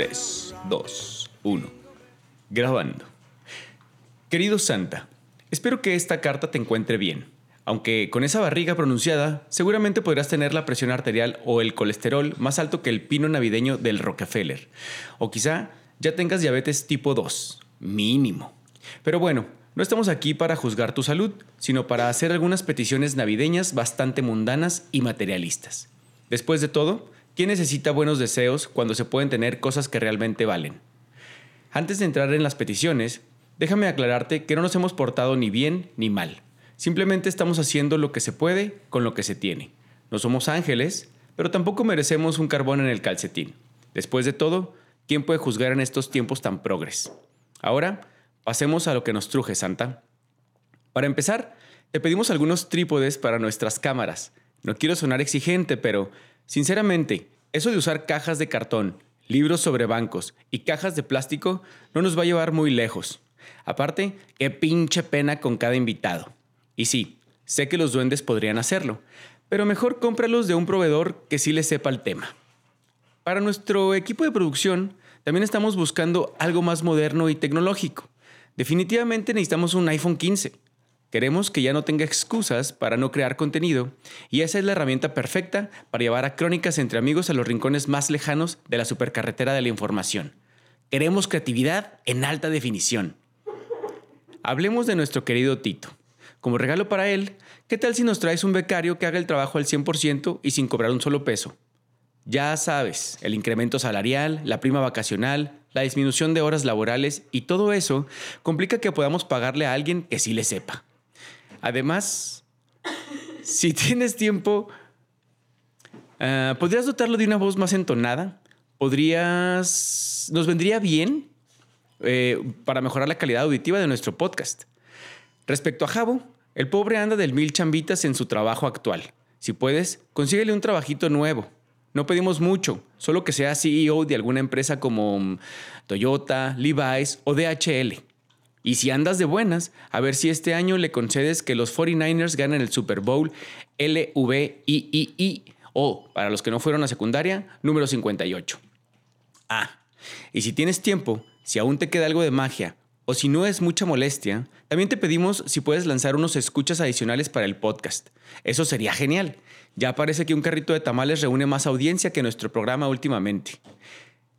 3, 2, 1. Grabando. Querido Santa, espero que esta carta te encuentre bien. Aunque con esa barriga pronunciada, seguramente podrás tener la presión arterial o el colesterol más alto que el pino navideño del Rockefeller. O quizá ya tengas diabetes tipo 2, mínimo. Pero bueno, no estamos aquí para juzgar tu salud, sino para hacer algunas peticiones navideñas bastante mundanas y materialistas. Después de todo, ¿quién necesita buenos deseos cuando se pueden tener cosas que realmente valen? Antes de entrar en las peticiones, déjame aclararte que no nos hemos portado ni bien ni mal. Simplemente estamos haciendo lo que se puede con lo que se tiene. No somos ángeles, pero tampoco merecemos un carbón en el calcetín. Después de todo, ¿quién puede juzgar en estos tiempos tan progres? Ahora, pasemos a lo que nos truje, Santa. Para empezar, te pedimos algunos trípodes para nuestras cámaras. No quiero sonar exigente, pero, sinceramente, eso de usar cajas de cartón, libros sobre bancos y cajas de plástico no nos va a llevar muy lejos. Aparte, qué pinche pena con cada invitado. Y sí, sé que los duendes podrían hacerlo, pero mejor cómpralos de un proveedor que sí le sepa el tema. Para nuestro equipo de producción, también estamos buscando algo más moderno y tecnológico. Definitivamente necesitamos un iPhone 15. Queremos que ya no tenga excusas para no crear contenido y esa es la herramienta perfecta para llevar a crónicas entre amigos a los rincones más lejanos de la supercarretera de la información. Queremos creatividad en alta definición. Hablemos de nuestro querido Tito. Como regalo para él, ¿qué tal si nos traes un becario que haga el trabajo al 100% y sin cobrar un solo peso? Ya sabes, el incremento salarial, la prima vacacional, la disminución de horas laborales y todo eso complica que podamos pagarle a alguien que sí le sepa. Además, si tienes tiempo, uh, ¿podrías dotarlo de una voz más entonada? ¿Podrías... nos vendría bien eh, para mejorar la calidad auditiva de nuestro podcast? Respecto a Javo, el pobre anda del mil chambitas en su trabajo actual. Si puedes, consíguele un trabajito nuevo. No pedimos mucho, solo que sea CEO de alguna empresa como mm, Toyota, Levi's o DHL. Y si andas de buenas, a ver si este año le concedes que los 49ers ganen el Super Bowl LVIII o, para los que no fueron a secundaria, número 58. Ah, y si tienes tiempo, si aún te queda algo de magia o si no es mucha molestia, también te pedimos si puedes lanzar unos escuchas adicionales para el podcast. Eso sería genial. Ya parece que un carrito de tamales reúne más audiencia que nuestro programa últimamente.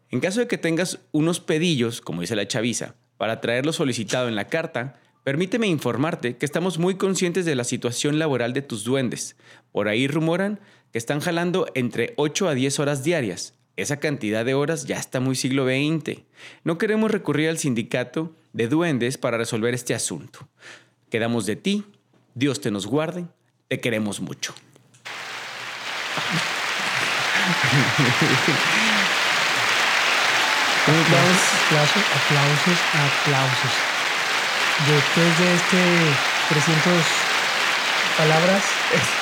En caso de que tengas unos pedillos, como dice la chaviza, para traerlo solicitado en la carta, permíteme informarte que estamos muy conscientes de la situación laboral de tus duendes. Por ahí rumoran que están jalando entre 8 a 10 horas diarias. Esa cantidad de horas ya está muy siglo XX. No queremos recurrir al sindicato de duendes para resolver este asunto. Quedamos de ti, Dios te nos guarde, te queremos mucho. aplausos, aplausos, aplausos. Después de este 300 palabras.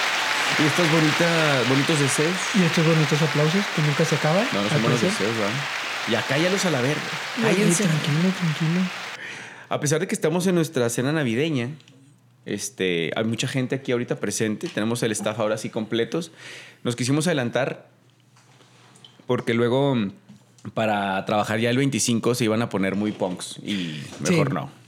Y estos bonitas, bonitos deseos. Y estos bonitos aplausos que nunca se acaban. No, no son buenos deseos, ¿verdad? Ya cállalos a la verga. Cállense. Tranquilo, tranquilo. A pesar de que estamos en nuestra cena navideña, este, hay mucha gente aquí ahorita presente. Tenemos el staff ahora sí completos. Nos quisimos adelantar porque luego para trabajar ya el 25 se iban a poner muy punks y mejor Sí. no.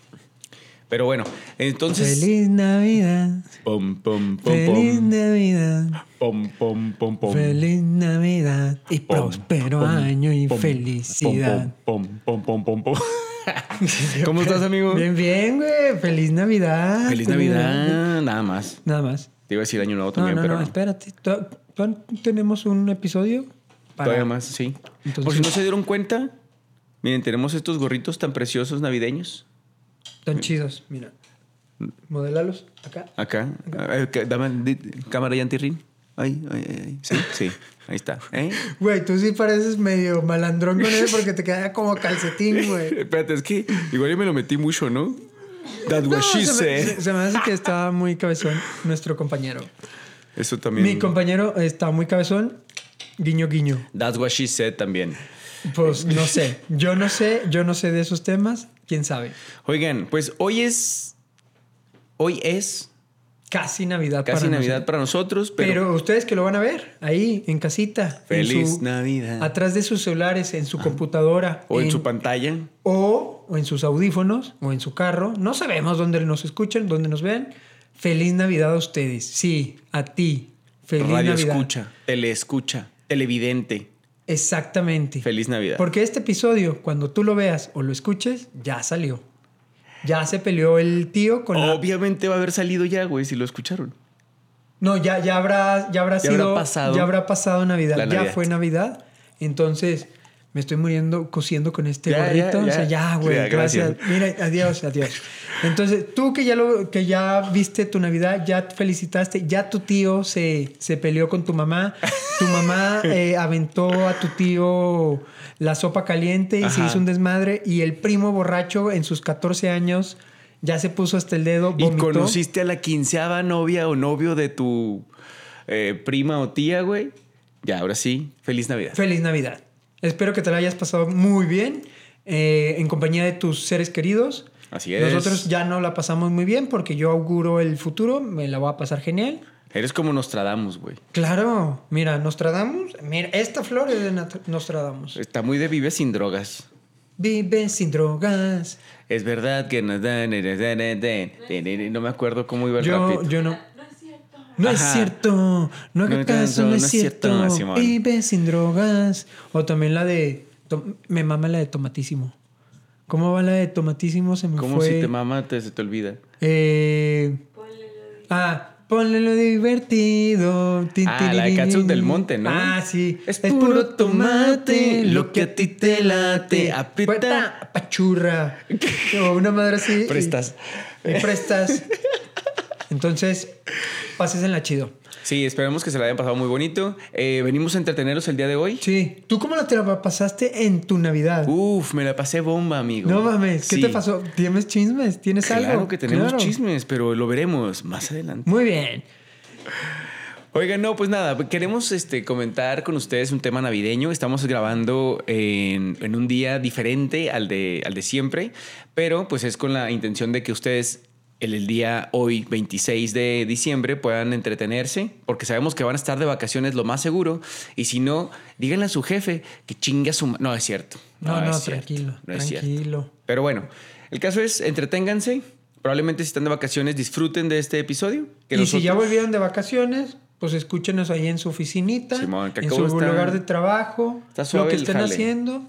Pero bueno, entonces... Feliz Navidad. Pom, pom, pom, Feliz pom, Navidad. pom, pom, pom, pom. Feliz Navidad. Y Pom, próspero pom, año y felicidad. Pom, pom, pom, pom, pom. ¿Cómo estás, amigo? Bien, bien, güey. Feliz Navidad. Feliz Navidad, nada más. Nada más. Te iba a decir año nuevo también, no, pero no, no. espérate. Tenemos un episodio para... Todavía más, sí. Entonces- Por si no se dieron cuenta, miren, tenemos estos gorritos tan preciosos navideños. Tan chidos, mira. Modélalos acá. Acá. Dame cámara y antirrin. Ahí, ahí, ahí. Sí, sí. Ahí está. ¿Eh? Güey, tú sí pareces medio malandrón con él porque te queda como calcetín, güey. Espérate, es que igual yo me lo metí mucho, ¿no? That's what No, she se, me, said. se- se me hace que está muy cabezón nuestro compañero. Eso también. Mi compañero está muy cabezón. Guiño, guiño. That's what she said también. Pues no sé. Yo no sé. Yo no sé de esos temas. ¿Quién sabe? Oigan, pues hoy es. Hoy es Casi Navidad Casi para Navidad nosotros. para nosotros, pero, Pero, ustedes que lo van a ver ahí en casita. en feliz su- Navidad. Atrás de sus celulares, en su computadora. o en, su pantalla. o, o en sus audífonos o en su carro. No sabemos dónde nos escuchan, dónde nos vean. Feliz Navidad a ustedes. Sí, a ti. Feliz Radio Navidad. escucha, teleescucha, televidente. Exactamente. Feliz Navidad. Porque este episodio, cuando tú lo veas o lo escuches, ya salió. Ya se peleó el tío con la... Obviamente va a haber salido ya, güey, si lo escucharon. No, ya, ya habrá, ya habrá Ya sido. habrá pasado ya habrá pasado Navidad. Ya fue Navidad. Entonces, me estoy muriendo cosiendo con este Ya, gorrito. ya, O sea, ya. güey. Gracias. gracias. Mira, adiós, adiós. Entonces, tú que ya lo, que ya viste tu Navidad, ya te felicitaste, ya tu tío se, se peleó con tu mamá. Tu mamá eh, aventó a tu tío la sopa caliente y se hizo un desmadre. Y el primo borracho en sus 14 años ya se puso hasta el dedo. Y vomitó. conociste a la quinceava novia o novio de tu eh, prima o tía, güey. Ya, ahora sí, feliz Navidad. Feliz Navidad. Espero que te la hayas pasado muy bien eh, en compañía de tus seres queridos. Así es. Nosotros ya no la pasamos muy bien porque yo auguro el futuro, me la voy a pasar genial. Eres como Nostradamus, güey. Claro, mira, Nostradamus, mira, esta flor es de Nostradamus. Está muy de vive sin drogas. Vive sin drogas. Es verdad que nos dan... No me acuerdo cómo iba el Yo, rapito. yo no. No es cierto. No es cierto, no caso, no, es es cierto. Vive sin drogas. O también la de. Me mama la de tomatísimo. ¿Cómo va la de tomatísimo? Se me Como fue. si te mama, te, se te olvida. Eh, Ponle lo de- ah, ponle lo divertido. Tin, Ah, la de Catsup del Monte, ¿no? Ah, sí. Es puro tomate, lo que a ti te late. Apita. Pueta, pachurra. O una madre así. y- Prestas. Y, prestas. Entonces, pases en la chido. Sí, esperemos que se la hayan pasado muy bonito. Eh, venimos a entreteneros el día de hoy. Sí. ¿Tú cómo la te la pasaste en tu Navidad? Uf, me la pasé bomba, amigo. no mames, ¿qué Sí. te pasó? ¿Tienes chismes? ¿Tienes Claro algo? que tenemos Claro. chismes, pero lo veremos más adelante. Muy bien. Oigan, no, pues nada, queremos este, comentar con ustedes un tema navideño. Estamos grabando en, en un día diferente al de, al de siempre, pero pues es con la intención de que ustedes el, el día hoy, 26 de diciembre, puedan entretenerse, porque sabemos que van a estar de vacaciones lo más seguro, y si no, díganle a su jefe que chingue a su... No, es cierto. No, no, es cierto, tranquilo. no es cierto. tranquilo. Pero bueno, el caso es, entreténganse. Probablemente si están de vacaciones, disfruten de este episodio. que y si ya volvieron de vacaciones, pues escúchenos ahí en su oficinita, Simón, que en su está- lugar de trabajo, está lo suave que el estén jale. haciendo,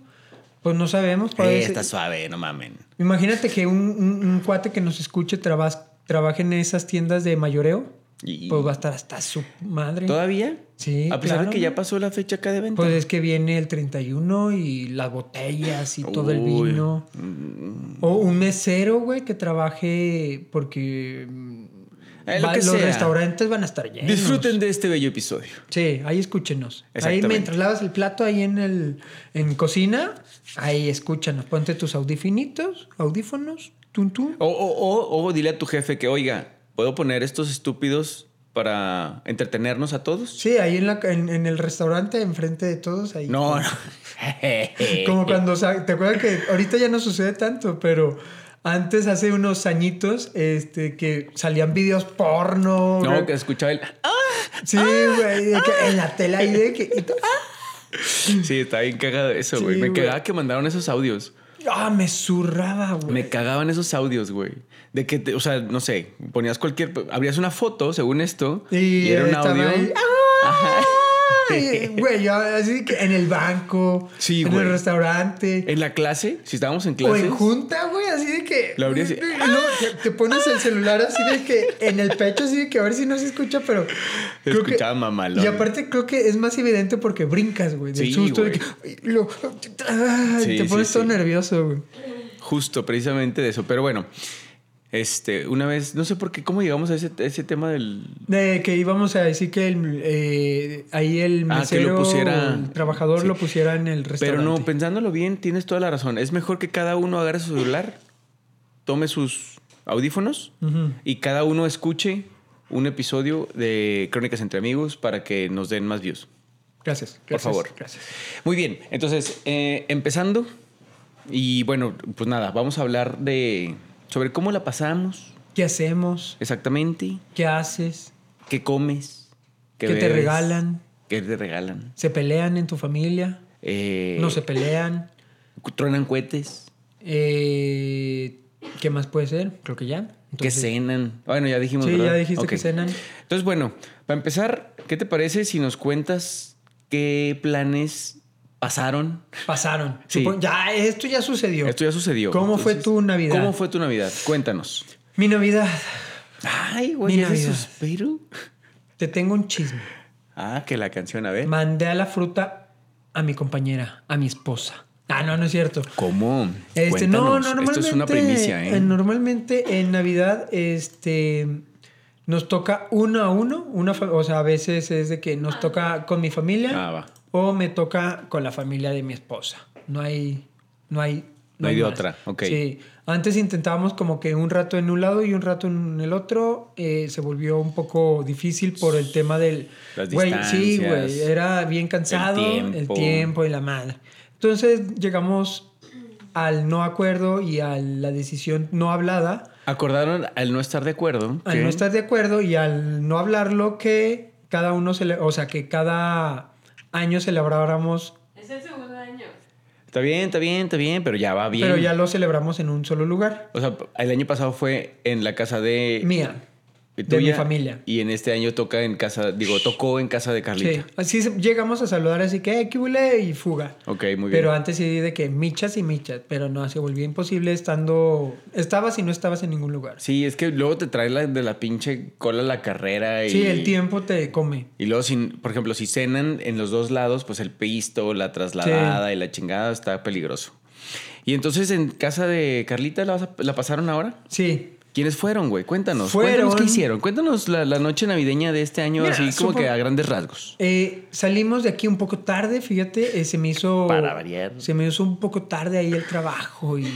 pues no sabemos. puede Eh, está suave, no mamen. Imagínate que un, un- un cuate que nos escuche traba- trabaje en esas tiendas de mayoreo, Y- pues va a estar hasta su madre. ¿Todavía? Sí, A pesar claro. de que ya pasó la fecha acá de venta. Pues es que viene el 31 y las botellas y todo el vino. Mm, O un mesero, güey, que trabaje porque mm, Eh, lo va- que los sea. restaurantes van a estar llenos. Disfruten de este bello episodio. Sí, ahí escúchenos. Ahí mientras lavas el plato ahí en el en cocina, ahí escúchanos. Ponte tus audifinitos, audífonos, tun tun. O, o, o, o dile a tu jefe que, oiga, ¿puedo poner estos estúpidos para entretenernos a todos? Sí, ahí en, la, en, en el restaurante, enfrente de todos, ahí. No, no. Como cuando, ¿te acuerdas que ahorita ya no sucede tanto, pero antes, hace unos añitos, este, que salían videos porno. No, güey. que escuchaba el... Sí, güey, de que en la tela ahí de que... y Sí, está bien cagado eso, güey. Sí, Me güey. cagaba que mandaron esos audios. Ah, me zurraba, güey. Me cagaban esos audios, güey. De que, te- o sea, no sé, ponías cualquier... Abrías una foto, según esto, y, Y era un audio. ahí, Ajá. Güey, yo así que en el banco, Sí, en güey. el restaurante. En la clase, si estábamos en O clases... en junta, güey, así que. Lo abrías y- No, te, te pones el celular así de que en el pecho, así de que a ver si no se escucha, pero. Se creo que- escuchaba mamalón. Y aparte creo que es más evidente porque brincas, güey, del Sí, susto de que. lo- Sí, te sí, pones todo nervioso, güey. Justo, precisamente de eso. Pero bueno, este, una vez, no sé por qué, ¿cómo llegamos a ese, a ese tema del... De que íbamos a decir que el, eh, ahí el Ah, que mesero, lo pusiera- el trabajador sí. lo pusiera en el restaurante. Pero no, pensándolo bien, tienes toda la razón. Es mejor que cada uno agarre su celular, tome sus audífonos Ujú. y cada uno escuche un episodio de Crónicas entre Amigos para que nos den más views. Gracias, Por gracias, favor. Gracias. Muy bien, entonces, eh, empezando, y bueno, pues nada, vamos a hablar de sobre cómo la pasamos, ¿Qué hacemos? Exactamente. ¿Qué haces? ¿Qué comes? ¿Qué, te bebes? regalan? ¿Qué te regalan? ¿Se pelean en tu familia? Eh, ¿No se pelean? ¿Truenan cohetes? Eh, ¿Qué más puede ser? Creo que ya. ¿Qué Entonces- cenan? Bueno, ya dijimos, Sí, ¿verdad? ya dijiste que cenan. Entonces, bueno, para empezar, ¿qué te parece si nos cuentas qué planes pasaron? Pasaron. Sí. Ya, esto ya sucedió. Esto ya sucedió. ¿Cómo fue tu Navidad? ¿Cómo fue tu Navidad? Cuéntanos. Mi Navidad. Ay, güey, Mi Navidad. suspiro. Te tengo un chisme. Ah, que la canción, a ver. Mandé a la fruta a mi compañera, a mi esposa. Ah, no, no es cierto. ¿Cómo? Este, no, Cuéntanos. no, normalmente. Esto es una primicia, ¿eh? eh, Normalmente en Navidad, este. Nos toca uno a uno, una o sea, a veces es de que nos toca con mi familia Ah, va. o me toca con la familia de mi esposa. No hay, no hay, No hay de más. otra, ok. Sí, antes intentábamos como que un rato en un lado y un rato en el otro, eh, se volvió un poco difícil por el tema del, Las güey, sí, distancias, güey, era bien cansado, el tiempo. tiempo y la madre. Entonces llegamos al no acuerdo y a la decisión no hablada, Acordaron al no estar de acuerdo. al que- no estar de acuerdo y al no hablarlo que cada uno se le, o sea, que cada año celebráramos, Es el segundo año. Está bien, está bien, está bien, pero ya va bien. pero ya lo celebramos en un solo lugar. O sea, el año pasado fue en la casa de... Mía. De de mi familia. Y en este año toca en casa, digo, tocó en casa de Sí, Carlita. así se- llegamos a saludar así que, eh, ¿qué huele? Y fuga. Ok, muy bien. Pero antes sí de que michas y michas, pero no, se volvió imposible estando... Estabas y no estabas en ningún lugar. Sí, es que luego te trae la, de la pinche cola la carrera y... Sí, el tiempo te come. Y luego, si, por ejemplo, si cenan en los dos lados, pues el pisto, la trasladada y la chingada está peligroso. Y entonces en casa de Carlita la pasaron ahora. Sí. ¿Quiénes fueron, güey? Cuéntanos. Fueron- Cuéntanos qué hicieron. Cuéntanos la, la noche navideña de este año, Mira, así como supo- que a grandes rasgos. Eh, salimos de aquí un poco tarde, fíjate, eh, se me hizo... Para variar. Se me hizo un poco tarde ahí el trabajo y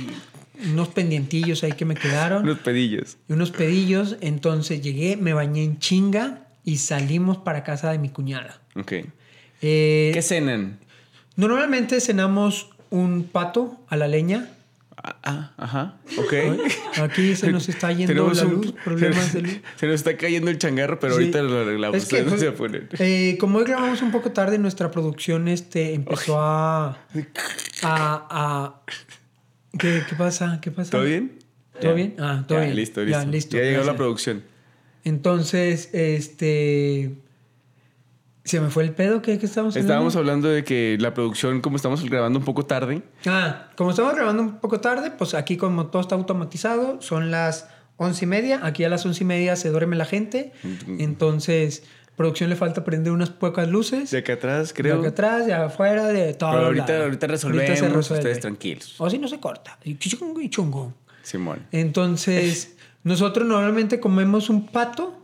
unos pendientillos ahí que me quedaron. Unos pedillos. y unos pedillos. Entonces llegué, me bañé en chinga y salimos para casa de mi cuñada. Ok. Eh, ¿Qué cenan? normalmente cenamos un pato a la leña. Ah, ajá. Ok. Aquí se nos está yendo Tenemos la un- luz, problemas de luz. Se nos está cayendo el changarro, pero Sí. ahorita lo arreglamos. Es que, no se ponen. eh, como hoy grabamos un poco tarde, nuestra producción este, empezó a, a, a- ¿Qué, qué pasa? ¿Qué pasa? ¿Todo bien? ¿Todo Ya. bien? Ah, todo Ya, bien. Listo, Ya, listo. listo, Ya llegó la producción. Entonces, este... ¿Se me fue el pedo? ¿Qué, qué estábamos hablando? Estábamos hablando de que la producción, como estamos grabando un poco tarde, Ah, como estamos grabando un poco tarde, pues aquí como todo está automatizado, son las once y media. Aquí a las once y media se duerme la gente. Entonces, producción le falta prender unas pocas luces. de acá atrás, De creo. acá atrás, de afuera, de todo. Pero ahorita, ahorita resolvemos, Ahorita se resuelve. ustedes tranquilos. O si no se corta. Y chungo y chungo. Simón. Entonces, nosotros normalmente comemos un pato.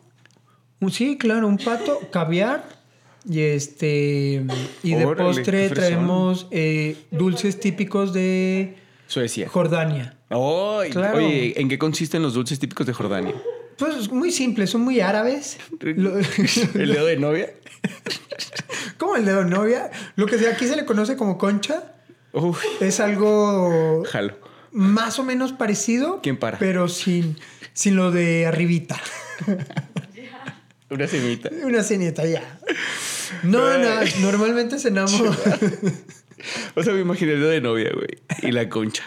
Sí, claro, un pato, caviar. Y este. Y de Órale, postre traemos eh, dulces típicos de Suecia. Jordania. Ay, Claro. Oye, ¿en qué consisten los dulces típicos de Jordania? Pues muy simples, son muy árabes. ¿El dedo de novia? como el dedo de novia. Lo que aquí se le conoce como concha Uf, es algo jalo. más o menos parecido. ¿Quién para? Pero sin, sin lo de arribita. Una semita. Una cenita ya. No, no, normalmente cenamos. O sea, me imaginé de novia, güey. Y la concha.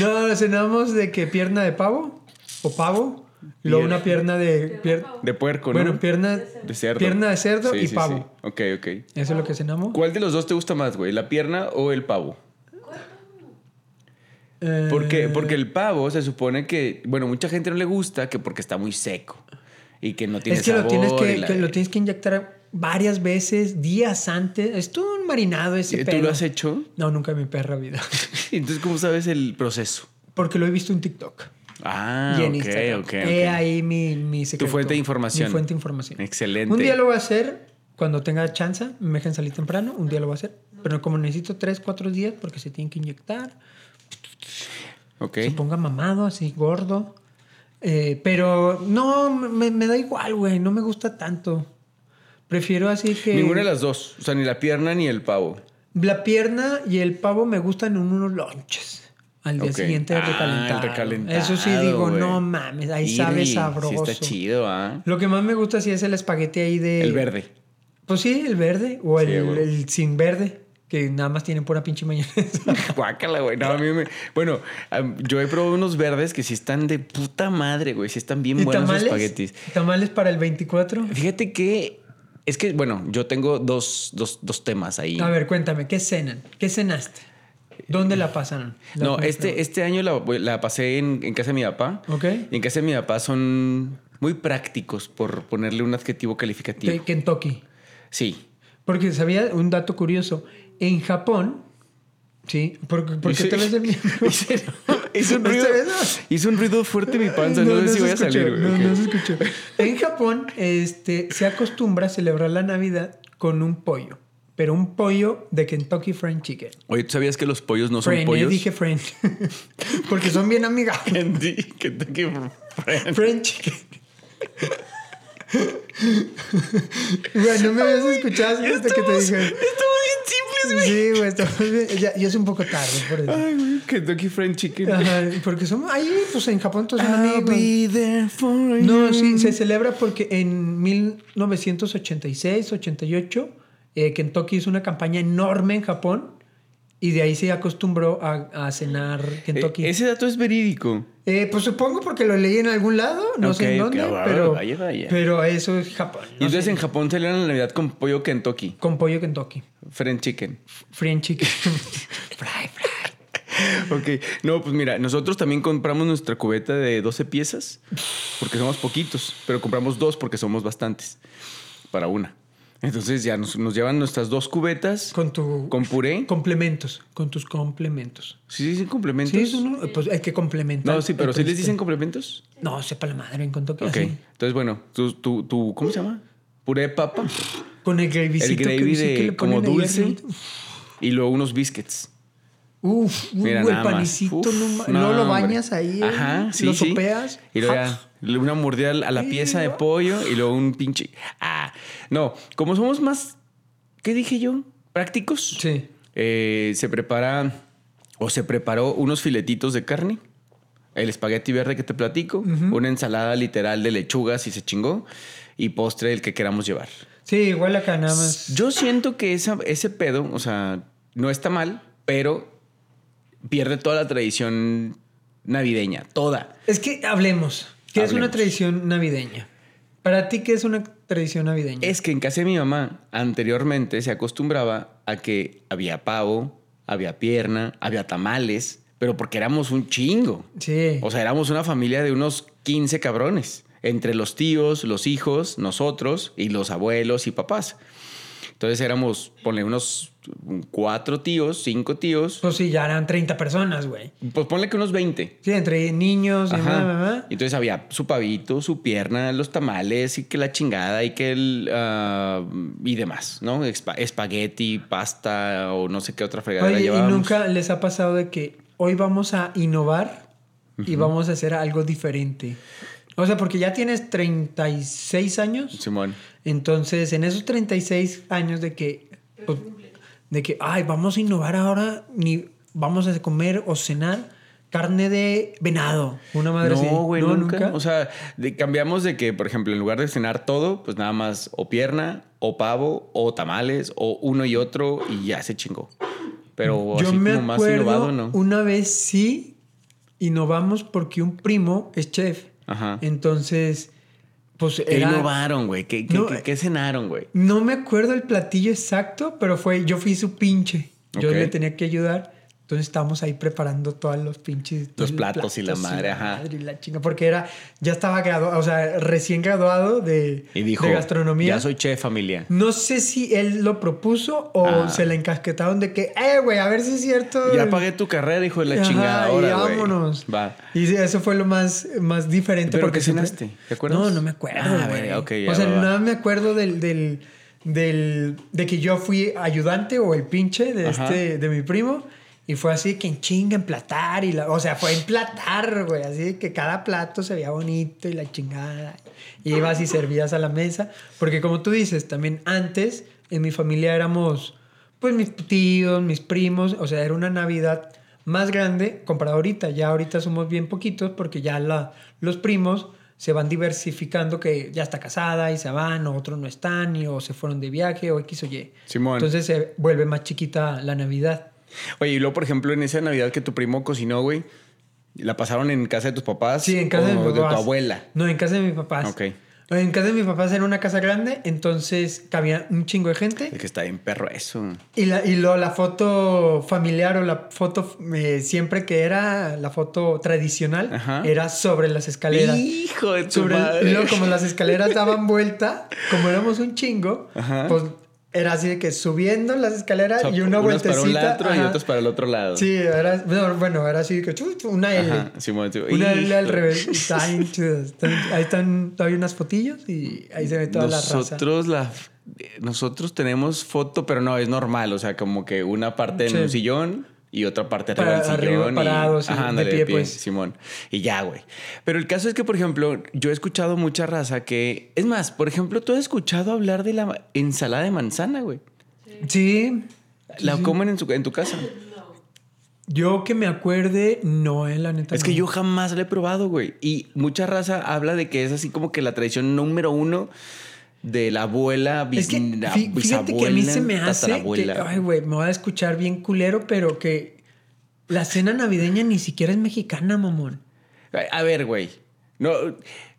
No, cenamos de que pierna de pavo o pavo. Y luego una pierna de. pier- De puerco, ¿no? bueno, pierna de cerdo. Pierna de cerdo Sí, y sí, pavo. sí. Ok, ok. Eso es lo que cenamos. ¿Cuál de los dos te gusta más, güey? ¿La pierna o el pavo? ¿Por qué? Eh, Porque el pavo se supone que, bueno, mucha gente no le gusta que porque está muy seco y que no tiene Es que, lo sabor. tienes y que, la- que lo tienes que inyectar varias veces, días antes. Es todo un marinado ese ¿Tú lo has hecho? No, nunca en mi perra vida. Entonces, ¿cómo sabes el proceso? Porque lo he visto en TikTok Ah, y en ok, Instagram. ok, ok. He ahí mi, mi secreto. fuente de información. Mi fuente de información. Excelente. Un día lo voy a hacer cuando tenga chance. Me dejen salir temprano. Un día lo voy a hacer. Pero como necesito tres, cuatro días porque se tienen que inyectar. Ok. Se ponga mamado, así gordo. Eh, pero no, me, me da igual, güey. No me gusta tanto. Prefiero así que... Ninguna de las dos. O sea, ni la pierna ni el pavo. La pierna y el pavo me gustan en unos lonches. al día siguiente Ah, recalentado. el recalentado, Eso sí digo, no mames, ahí sabe sí sabroso. está chido, ¿ah? Lo que más me gusta sí es el espagueti ahí de... El verde. Pues sí, el verde o el, Sí, el sin verde, que nada más tienen pura pinche mayonesa. Guácala, güey. No, a mí me... Bueno, yo he probado unos verdes que sí están de puta madre, güey. Sí están bien ¿Y buenos los espaguetis. ¿Tamales para el 24? Fíjate que... Es que, bueno, yo tengo dos, dos, dos temas ahí. A ver, cuéntame, ¿qué cenan? ¿Qué cenaste? ¿Dónde la pasaron? La No, este, este año la, la pasé en, en casa de mi papá. Ok. Y en casa de mi papá son muy prácticos, por ponerle un adjetivo calificativo. De Kentucky. Sí. Porque sabía un dato curioso. En Japón, ¿sí? ¿Por, por qué te ves de mí? Hizo- Hizo un ¿Este ruido, hizo un ruido fuerte mi panza. No, sé si voy a salir. No, no se escuchó. En Japón, este, se acostumbra a celebrar la Navidad con un pollo. Pero un pollo de Kentucky Fried Chicken. Oye, ¿tú sabías que los pollos no son Friend, yo pollos? dije friend. Porque son bien amigables. Kentucky, Fried. Fried Chicken. Güey, no me habías escuchado hasta que te dije. Güey. Sí, güey, estamos bien. Ya, ya es un poco tarde por eso. Ay, güey. Kentucky Fried Chicken. Ajá, porque somos ahí, pues en Japón todos son amigos. be there for No, you. sí, se celebra porque en 1986, 88, eh, Kentucky hizo una campaña enorme en Japón y de ahí se acostumbró a, a cenar Kentucky. Eh, ese dato es verídico. Eh, pues supongo porque lo leí en algún lado, no sé en dónde, vaya, pero, vaya, vaya. pero eso es Japón. Y no entonces sé. en Japón celebran la Navidad con pollo Kentucky. Con pollo Kentucky. Fried Chicken. Fried chicken. fry, fry. Ok. No, pues mira, nosotros también compramos nuestra cubeta de 12 piezas porque somos poquitos, pero compramos dos porque somos bastantes para una. Entonces ya nos, nos llevan nuestras dos cubetas Con tu... con puré. complementos. Con tus complementos. ¿Sí dicen complementos? Sí, eso no... Pues hay que complementar. No, sí, pero ¿sí les dicen complementos? No, sepa la madre en Kentucky. Ok. así. Entonces, bueno, tu, tu, tu- ¿cómo se llama? Puré de papa Con el gravycito. El gravy que sí de que le como ponen dulce. y luego unos biscuits. Uf, más. panicito. Uf, no lo bañas ahí. eh, Ajá, sí, Lo sí. sopeas. Y luego ya una mordida a la pieza de pollo y luego un pinche. Ah, no, como somos más, ¿qué dije yo? Prácticos. Sí. Eh, se prepara o se preparó unos filetitos de carne, el espagueti verde que te platico, una ensalada literal de lechugas y se chingó y postre el que queramos llevar. Sí, igual acá nada más. Yo siento que esa, ese pedo, o sea, no está mal, pero pierde toda la tradición navideña, toda. Es que hablemos. ¿Qué es una tradición navideña? Para ti, ¿qué es una tradición navideña? Es que en casa de mi mamá anteriormente se acostumbraba a que había pavo, había pierna, había tamales, pero porque éramos un chingo. Sí. O sea, éramos una familia de unos 15 cabrones, entre los tíos, los hijos, nosotros y los abuelos y papás. Entonces éramos, ponle unos cuatro tíos, cinco tíos, Pues sí, ya eran 30 personas, güey. pues ponle que unos 20. Sí, entre niños y Ajá. mamá, mamá. Y Entonces había su pavito, su pierna, los tamales y que la chingada y que el... ah, y demás, ¿no? Espa- espagueti, pasta o no sé qué otra fregadera Oye, ¿y nunca les ha pasado de que hoy vamos a innovar y vamos a hacer algo diferente? O sea, porque ya tienes 36 años. Simón. Entonces, en esos 36 años de que, de que, ay, vamos a innovar ahora, ni vamos a comer o cenar carne de venado. Una madre así. No, güey, nunca. O sea, de- cambiamos de que, por ejemplo, en lugar de cenar todo, pues nada más o pierna, o pavo, o tamales, o uno y otro, y ya se chingó. Pero Yo así me como más acuerdo, innovado, ¿no? una vez sí innovamos porque un primo es chef. Ajá. Entonces, pues ¿Qué era... innovaron, güey? ¿Qué, qué, No, qué- qué cenaron, güey? No me acuerdo el platillo exacto, pero fue, yo fui su pinche. Yo le tenía que ayudar. Entonces estábamos ahí preparando todos los pinches. Los platos y la madre, ajá. madre y la chinga, porque era, ya estaba graduado, o sea, recién graduado de, Y dijo, de gastronomía. ya soy chef, familia. No sé si él lo propuso o Ah. se le encasquetaron de que, eh, güey, a ver si es cierto. Ya pagué tu carrera, hijo de la Ajá, chingada. y Ahora, vámonos. Va. Y eso fue lo más, más diferente. ¿Pero porque qué siempre- cenaste? ¿Te acuerdas? No, no me acuerdo. Ah, güey. ver, ok, ya o sea, va, va. nada me acuerdo del, del, del- de que yo fui ayudante o el pinche de, Ajá. este, de mi primo. Y fue así que en chinga, emplatar. Y la, o sea, fue emplatar, güey. Así que cada plato se veía bonito y la chingada. Y ibas y servías a la mesa. Porque como tú dices, también antes en mi familia éramos, pues mis tíos, mis primos. O sea, era una Navidad más grande comparado ahorita. Ya ahorita somos bien poquitos porque ya la, los primos se van diversificando que ya está casada y se van, o otros no están, y, o se fueron de viaje, o X o Y. Simón. Entonces se vuelve más chiquita la Navidad. Oye, y luego, por ejemplo, en esa Navidad que tu primo cocinó, güey, ¿la pasaron en casa de tus papás? Sí, en casa de o mis de tu papás. abuela? No, en casa de mis papás. Ok. En casa de mis papás era una casa grande, entonces cabía un chingo de gente. Es que está bien perro eso. Y, la, y luego la foto familiar o la foto eh, siempre que era la foto tradicional Ajá. era sobre las escaleras. Hijo de tu Sobre el- madre. y luego como las escaleras daban vuelta, como éramos un chingo, Ajá. pues era así de que subiendo las escaleras O sea, y una unos vueltecita. para un lado y ajá. otros para el otro lado. Sí, era, bueno, bueno, era así de que chu, chu, una L. Ajá, sí. Una L al revés. Ahí están todavía unas fotillos y ahí se ve toda la raza. Nosotros la nosotros tenemos foto, pero no es normal, o sea, como que una parte en Sí. un sillón y otra parte arriba del sillón arriba, y- parados, sí, Ajá, de pie, pues. Simón. Y ya, güey. Pero el caso es que, por ejemplo, yo he escuchado mucha raza que es más, por ejemplo, tú has escuchado hablar de la ensalada de manzana, güey. Sí. La comen en, su- en tu casa. Yo que me acuerde, no, eh, la neta. Es que no. yo jamás la he probado, güey. Y mucha raza habla de que es así como que la tradición número uno de la abuela, bis- Es que la fí- fíjate que a mí se me bisabuela, hace que, tatarabuela. ay, güey, me voy a escuchar bien culero, pero que la cena navideña ni siquiera es mexicana, mamón. A ver, güey. No,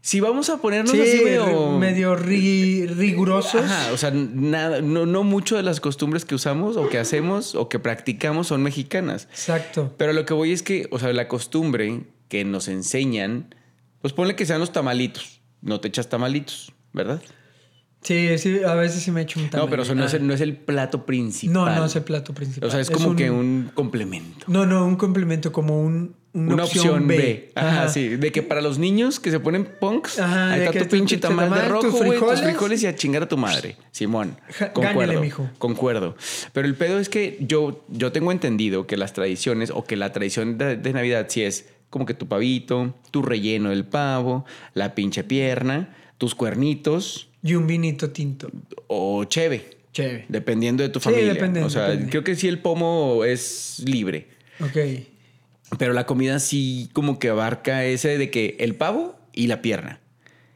si vamos a ponernos Sí, así medio... medio ri- rigurosos. Ajá, o sea, nada, no, no mucho de las costumbres que usamos o que hacemos o que practicamos son mexicanas. Exacto. Pero lo que voy es que, o sea, la costumbre que nos enseñan, pues ponle que sean los tamalitos. No te echas tamalitos, ¿verdad? Sí, sí, a veces sí me echo un No, pero eso no, es Ah. el, no es el plato principal. No, no es el plato principal. O sea, es como que un complemento. No, no, un complemento, como un, una, Una, opción, B. Ajá, Ajá. sí. De que para los niños que se ponen punks, Ajá, ahí está que tu pinche tamal de rojo, tus frijoles. frijoles y a chingar a tu madre. Simón. Ja- Concuerdo. mijo. Concuerdo. Pero el pedo es que yo, yo tengo entendido que las tradiciones o que la tradición de, de Navidad sí es como que tu pavito, tu relleno del pavo, la pinche pierna, tus cuernitos Y un vinito tinto. o cheve. Chévere. Dependiendo de tu Sí, familia. depende, o sea, depende. creo que sí el pomo es libre. Ok. Pero la comida sí como que abarca ese de que el pavo y la pierna.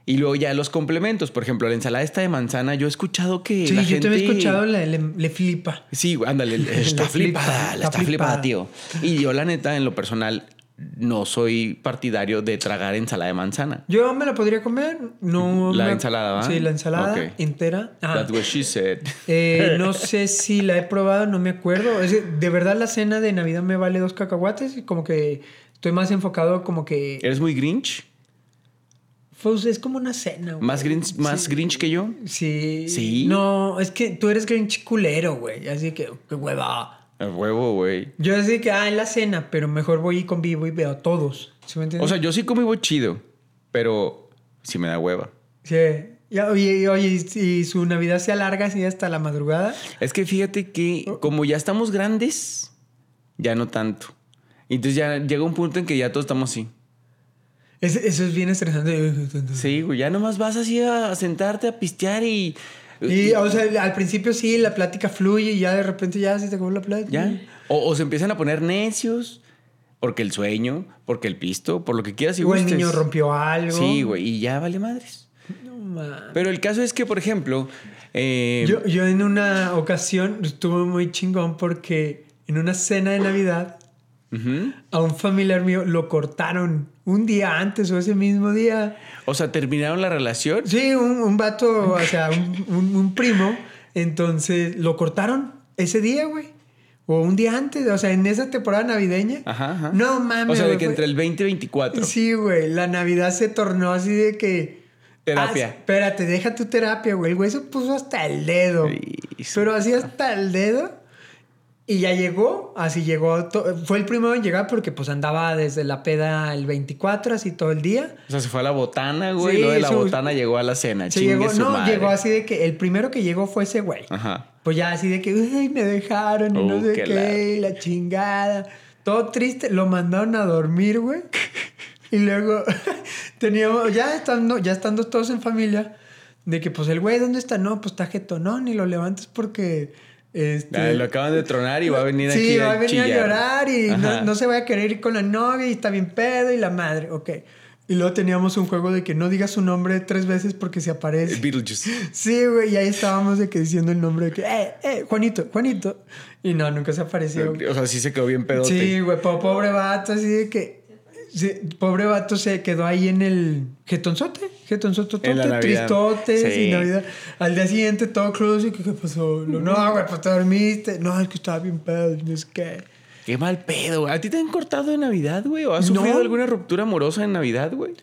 Y luego ya los complementos. Por ejemplo, la ensalada esta de manzana, yo he escuchado que Sí, la yo gente... te había escuchado, le, le- le flipa. Sí, ándale, está flipada, la está flipada. tío. Y yo la neta, en lo personal, no soy partidario de tragar ensalada de manzana. Yo me la podría comer. No La me- ensalada, ¿va? Sí, la ensalada entera. Ah, That's what she said. eh, no sé si la he probado, no me acuerdo. Es que, de verdad la cena de Navidad me vale dos cacahuates y como que estoy más enfocado como que... ¿Eres muy grinch? Pues es como una cena. güey. ¿Más grinch, más Sí. grinch que yo? Sí. ¿Sí? No, es que tú eres grinch culero, güey. Así que, qué hueva. A huevo, güey. Yo así que, ah, en la cena, pero mejor voy y convivo y veo a todos. ¿Sí me entiendes? O sea, yo sí convivo chido, pero sí me da hueva. Sí. Ya, oye, oye, y, y su Navidad se alarga así hasta la madrugada. Es que fíjate que como ya estamos grandes, ya no tanto. Y Entonces ya llega un punto en que ya todos estamos así. Es- eso es bien estresante. Sí, güey, ya nomás vas así a sentarte a pistear y... Y, o sea, al principio sí, la plática fluye y ya de repente ya se te acabó la plática. ya. O, o se empiezan a poner necios porque el sueño, porque el pisto, por lo que quieras y O el niño rompió algo. Sí, güey, y ya vale madres. No, man. Pero el caso es que, por ejemplo... eh, Yo, yo en una ocasión estuve muy chingón porque en una cena de Navidad a un familiar mío lo cortaron un día antes o ese mismo día. O sea, terminaron la relación. Sí, un, un vato, o sea, un, un- un primo. Entonces lo cortaron ese día, güey. O un día antes, o sea, en esa temporada navideña. Ajá, ajá. No mames. O sea, de que entre el 20 y 24. Sí, güey. La Navidad se tornó así de que. Terapia. Ah, espérate, deja tu terapia, güey. El güey se puso hasta el dedo. Pero así hasta el dedo. Y ya llegó, así llegó. Fue el primero en llegar porque pues andaba desde la peda el 24, así todo el día. O sea, se fue a la botana, güey. Sí, y luego de la su- botana llegó a la cena. Chingue llegó, su no, madre. llegó así de que el primero que llegó fue ese güey. Ajá. Pues ya así de que, uy, me dejaron y no Uh, sé qué la chingada. Todo triste, lo mandaron a dormir, güey. Y luego teníamos, ya estando, ya estando todos en familia, de que pues el güey, ¿dónde está? No, pues está jetonón y lo levantas porque Este, lo acaban de tronar y va a venir aquí Sí, va a venir a llorar y no, no se va a querer ir con la novia y está bien pedo y la madre, ok. Y luego teníamos un juego de que no digas su nombre tres veces porque se aparece. Beetlejuice. Sí, güey, y ahí estábamos de que diciendo el nombre de que, eh, eh, Juanito, Juanito. Y no, nunca se apareció. O sea, sí se quedó bien pedote. Sí, güey, po- pobre vato, así de que. Pobre vato se quedó ahí en el jetonzote, jetonzote, tristote, Sí. sin Navidad. Al día siguiente todo crudo, que, ¿qué pasó? Lo, no, güey, pues te dormiste. No, es que estaba bien pedo, no sé qué. Qué mal pedo, güey. ¿A ti te han cortado de Navidad, güey? ¿O has No. sufrido alguna ruptura amorosa en Navidad, güey?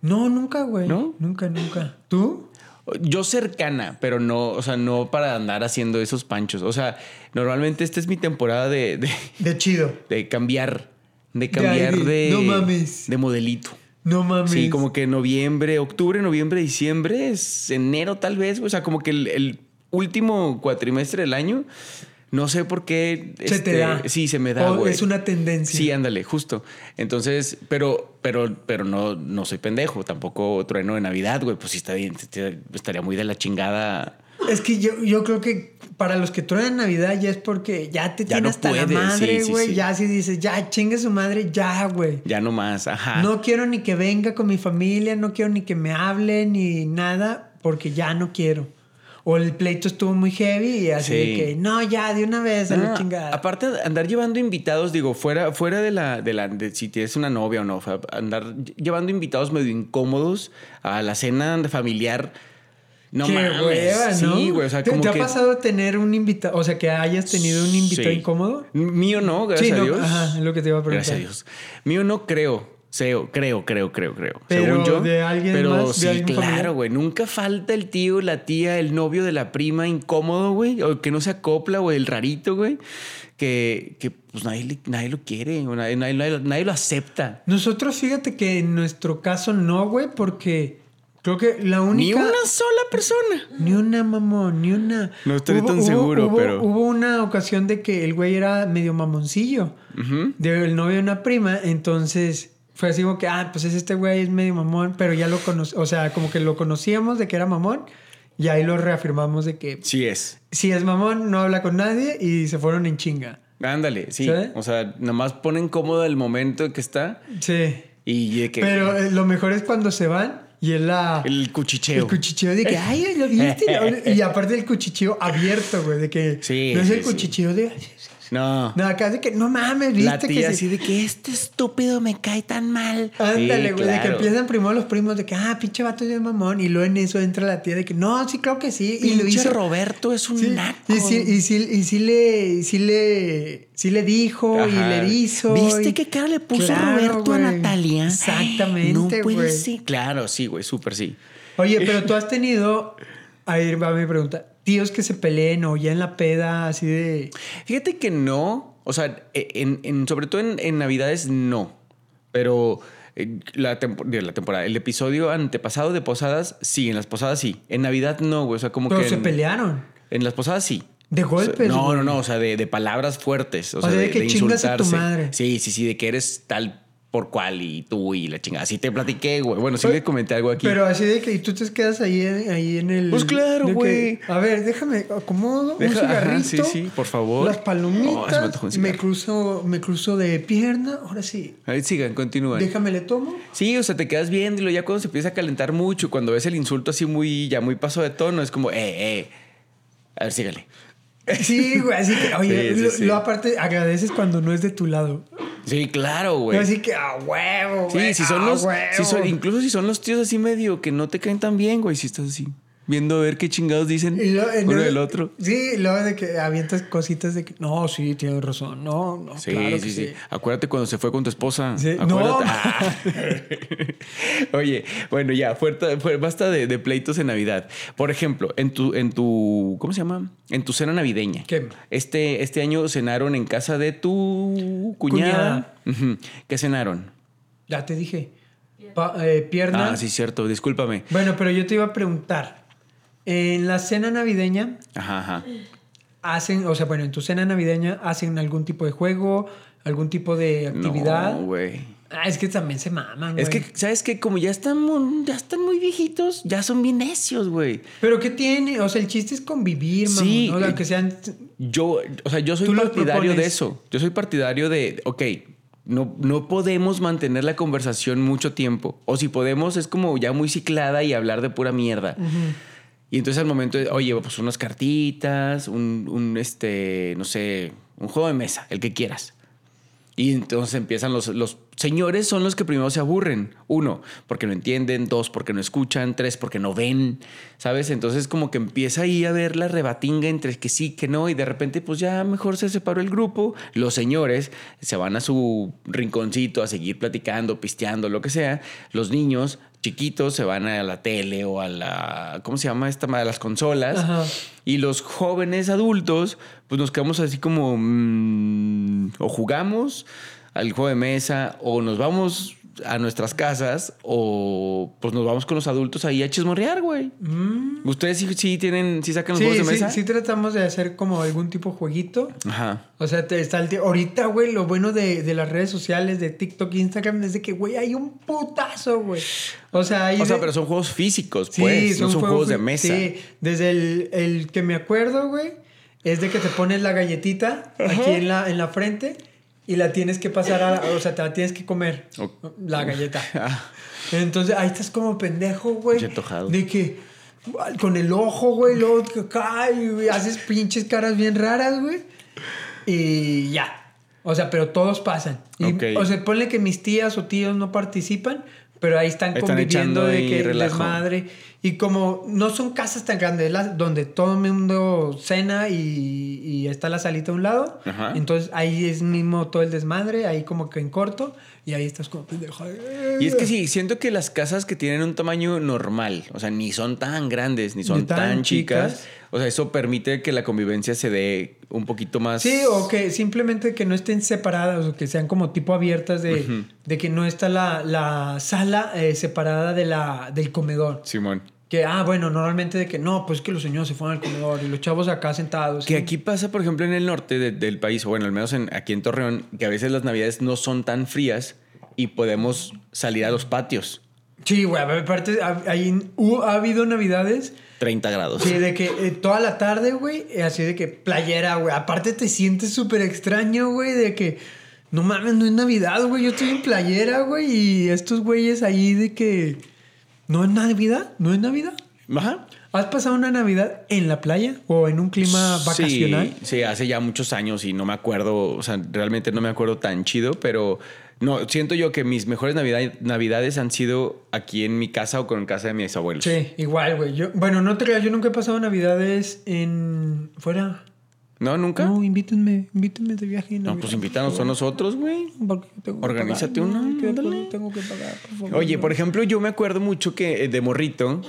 No, nunca, güey. ¿No? Nunca, nunca. ¿Tú? Yo cercana, pero no, o sea, no para andar haciendo esos panchos. O sea, normalmente esta es mi temporada de, de, De chido. de cambiar. De De cambiar ahí, de, no mames. de modelito. No mames. Sí, como que noviembre, octubre, noviembre, diciembre, es enero tal vez. O sea, como que el, el último cuatrimestre del año, no sé por qué. Se te da. Sí, se me da, O es una tendencia. Sí, ándale, justo. Entonces, pero, pero, pero no, no soy pendejo. Tampoco trueno de Navidad, güey. Pues sí está bien. Estaría muy de la chingada. Es que yo, yo creo que para los que truenan Navidad ya es porque ya te Ya tiene no hasta la madre, sí, sí, güey. sí. Ya si dices, ya chingue su madre, ya, güey. Ya no más. Ajá. No quiero ni que venga con mi familia, no quiero ni que me hable ni nada, porque ya no quiero. O el pleito estuvo muy heavy y así de Sí. que, no, ya, de una vez, a la chingada. Aparte, andar llevando invitados, digo, fuera, fuera de la, de la, de si tienes una novia o no, andar llevando invitados medio incómodos a la cena familiar. No Qué mames. hueva, ¿no? Sí, güey. O sea, ¿Te, como te que. ha pasado tener un invitado, o sea, que hayas tenido un invitado Sí. incómodo? Mío no, gracias Sí, a Dios. ajá, es lo que te iba a preguntar. Gracias a Dios. Mío no creo. Creo, creo, creo, creo, creo. Pero Según yo. de alguien pero más, sí, claro, güey. Nunca falta el tío, la tía, el novio de la prima incómodo, güey. O que no se acopla, güey, el rarito, güey. Que, que pues nadie, nadie lo quiere, nadie, nadie- nadie- nadie lo acepta. Nosotros, fíjate que en nuestro caso no, güey, porque creo que la única... Ni una sola persona. Ni una, mamón, ni una. No estoy tan seguro, hubo- pero- Hubo una ocasión de que el güey era medio mamoncillo. Ujú. Del novio de una prima. Entonces fue así como que, ah, pues es este güey es medio mamón, pero ya lo conocí. O sea, como que lo conocíamos de que era mamón. Y ahí lo reafirmamos de que Sí es. si es mamón, no habla con nadie y se fueron en chinga. Ándale, sí. O sea, nomás ponen cómodo el momento en que está Sí. y de que. Pero eh, lo mejor es cuando se van y es la. el cuchicheo. El cuchicheo de que, ay, lo viste. y aparte el cuchicheo abierto, güey, de que Sí, no es sí, el sí. cuchicheo de. No. No, acá de que no mames, viste La tía que así de que este estúpido me cae tan mal. Ándale, Sí, güey, de que claro. empiezan primero los primos de que, ah, pinche vato es mamón. Y luego en eso entra la tía de que, no, sí, creo que sí. Y lo hizo. Roberto es un Sí, naco. y sí, y sí, y sí le, sí le, sí le dijo y le hizo. ¿Viste y- qué cara le puso Claro, Roberto a. Natalia? Exactamente, No puede güey. ser. Claro, sí, güey, súper sí. Oye, pero tú has tenido, ahí va mi pregunta, tíos que se peleen o ya en la peda así de... Fíjate que no. O sea, en, en- sobre todo en, en Navidades, no. Pero eh, la, tempo- digo, la temporada, el episodio antepasado de Posadas, sí. En las Posadas, sí. En Navidad, no, güey. O sea, como Pero que. se en- pelearon. En las posadas sí. De golpes. no, no, no. O sea, de, de palabras fuertes. O, sea, sea, de de, que de chingas a tu madre. Sí, sí, sí. De que eres tal por cual y tú y la chingada. Así te platiqué, güey. Bueno, sí Oye, le comenté algo aquí. Pero así de que y tú te quedas ahí, en- ahí en el... Pues claro, güey. A ver, déjame, acomodo Deja- un ajá, cigarrito. sí, sí, por favor. Las Oh, me palomitas. un me, cigarro. cruzo, me cruzo de pierna. Ahora sí. Ahí sigan, continúan. Déjame le tomo. Sí, o sea, te quedas viéndolo ya cuando se empieza a calentar mucho, cuando ves el insulto así muy, ya muy paso de tono, es como, eh, eh. A ver, sígale. Sí, güey. Así que, oye, Sí, sí, lo, sí. lo aparte agradeces cuando no es de tu lado. Sí, claro, güey. Así que a huevo, Sí, güey. si son a los. huevo. si son- incluso si son los tíos así medio que no te caen tan bien, güey. Si estás así, viendo a ver qué chingados dicen uno el- del otro. Sí, luego de que avientas cositas de que no, sí, tienes razón. No, no, Sí, claro sí, que sí, sí. Acuérdate cuando se fue con tu esposa. Sí, Acuérdate. no. Ah. Oye, bueno, ya, fuerte, basta de, de pleitos en Navidad. Por ejemplo, en tu, en tu, ¿cómo se llama? En tu cena navideña. ¿Qué? Este, este año cenaron en casa de tu cuñada. ¿Qué cenaron? Ya te dije. Pa- eh, pierna. Ah, sí, cierto, discúlpame. Bueno, pero yo te iba a preguntar. En la cena navideña Ajá, ajá. hacen, o sea, bueno, en tu cena navideña hacen algún tipo de juego, algún tipo de actividad. No, güey. ah, es que también se maman, Es güey. que, ¿sabes qué? Como ya están, ya están muy viejitos, ya son bien necios, güey. Pero ¿qué tiene? O sea, el chiste es convivir, mamón. Sí, ¿no? eh, Aunque sean yo, o sea, yo soy partidario de eso. Yo soy partidario de, ok, no, no podemos mantener la conversación mucho tiempo. O si podemos, es como ya muy ciclada y hablar de pura mierda. Y entonces al momento oye, pues unas cartitas, un, un, este, no sé, un juego de mesa, el que quieras. Y entonces empiezan los, los señores son los que primero se aburren. Uno, porque no entienden. Dos, porque no escuchan. Tres, porque no ven. ¿Sabes? Entonces como que empieza ahí a ver la rebatinga entre que sí, que no. Y de repente pues ya mejor se separó el grupo. Los señores se van a su rinconcito a seguir platicando, pisteando, lo que sea. Los niños chiquitos se van a la tele o a la... ¿Cómo se llama esta? A las consolas. Ajá. Y los jóvenes adultos, pues nos quedamos así como, mm, o jugamos al juego de mesa, o nos vamos a nuestras casas, o pues nos vamos con los adultos ahí a chismorrear, güey. ¿Ustedes sí, sí tienen, sí sacan los Mm. Sí, juegos de sí, mesa? sí tratamos de hacer como algún tipo de jueguito. Ajá. O sea, te está el ahorita, güey, lo bueno de, de las redes sociales, de TikTok, Instagram, es de que, güey, hay un putazo, güey. O sea, hay O sea, de- pero son juegos físicos, Sí, pues, no son juegos de mesa. Sí, desde el, el que me acuerdo, güey, es de que te pones la galletita aquí en la, en la frente y la tienes que pasar a, o sea, te la tienes que comer, la galleta. Ah, Entonces ahí estás como pendejo, güey. De que con el ojo, güey, luego cae, haces pinches caras bien raras, güey. Y ya. O sea, pero todos pasan. Y. O sea, ponle que mis tías o tíos no participan, pero ahí están, Están conviviendo de que el relajo. Y como no son casas tan grandes, las- donde todo el mundo cena y, y está la salita a un lado, Ajá. entonces ahí es mismo todo el desmadre, ahí como que en corto, y ahí estás como pendejo. Y es que sí, siento que las casas que tienen un tamaño normal, o sea, ni son tan grandes, ni son Ni tan tan, chicas, chicas. o sea, eso permite que la convivencia se dé un poquito más... Sí, o que simplemente que no estén separadas o que sean como tipo abiertas de, de que no está la, la sala eh, separada de la, del comedor. Simón. Que, ah, bueno, normalmente de que no, pues que los señores se fueron al comedor y los chavos acá sentados. Que aquí pasa, por ejemplo, en el norte de- del país, o bueno, al menos en- aquí en Torreón, que a veces las navidades no son tan frías y podemos salir a los patios. Sí, güey, aparte hu- ha habido navidades 30 grados. Sí, de que eh, toda la tarde, güey, eh, así de que playera, güey. Aparte te sientes súper extraño, güey, de que no mames, no es Navidad, güey. Yo estoy en playera, güey, y estos güeyes ahí de que no es Navidad, no es Navidad. Ajá. ¿Has pasado una Navidad en la playa o en un clima vacacional? Sí, sí, hace ya muchos años y no me acuerdo, o sea, realmente no me acuerdo tan chido, pero no, siento yo que mis mejores navidad- navidades han sido aquí en mi casa o con casa de mis abuelos. Sí, igual, güey. Yo, bueno, no te creas, yo nunca he pasado Navidades en fuera. ¿No? ¿Nunca? No, invítenme, invítenme de viaje. No, Navidad, pues invítanos a nosotros, güey. Porque tengo que Organízate no, ándale. Tengo que pagar, por favor. Oye, no. por ejemplo, yo me acuerdo mucho que eh, de morrito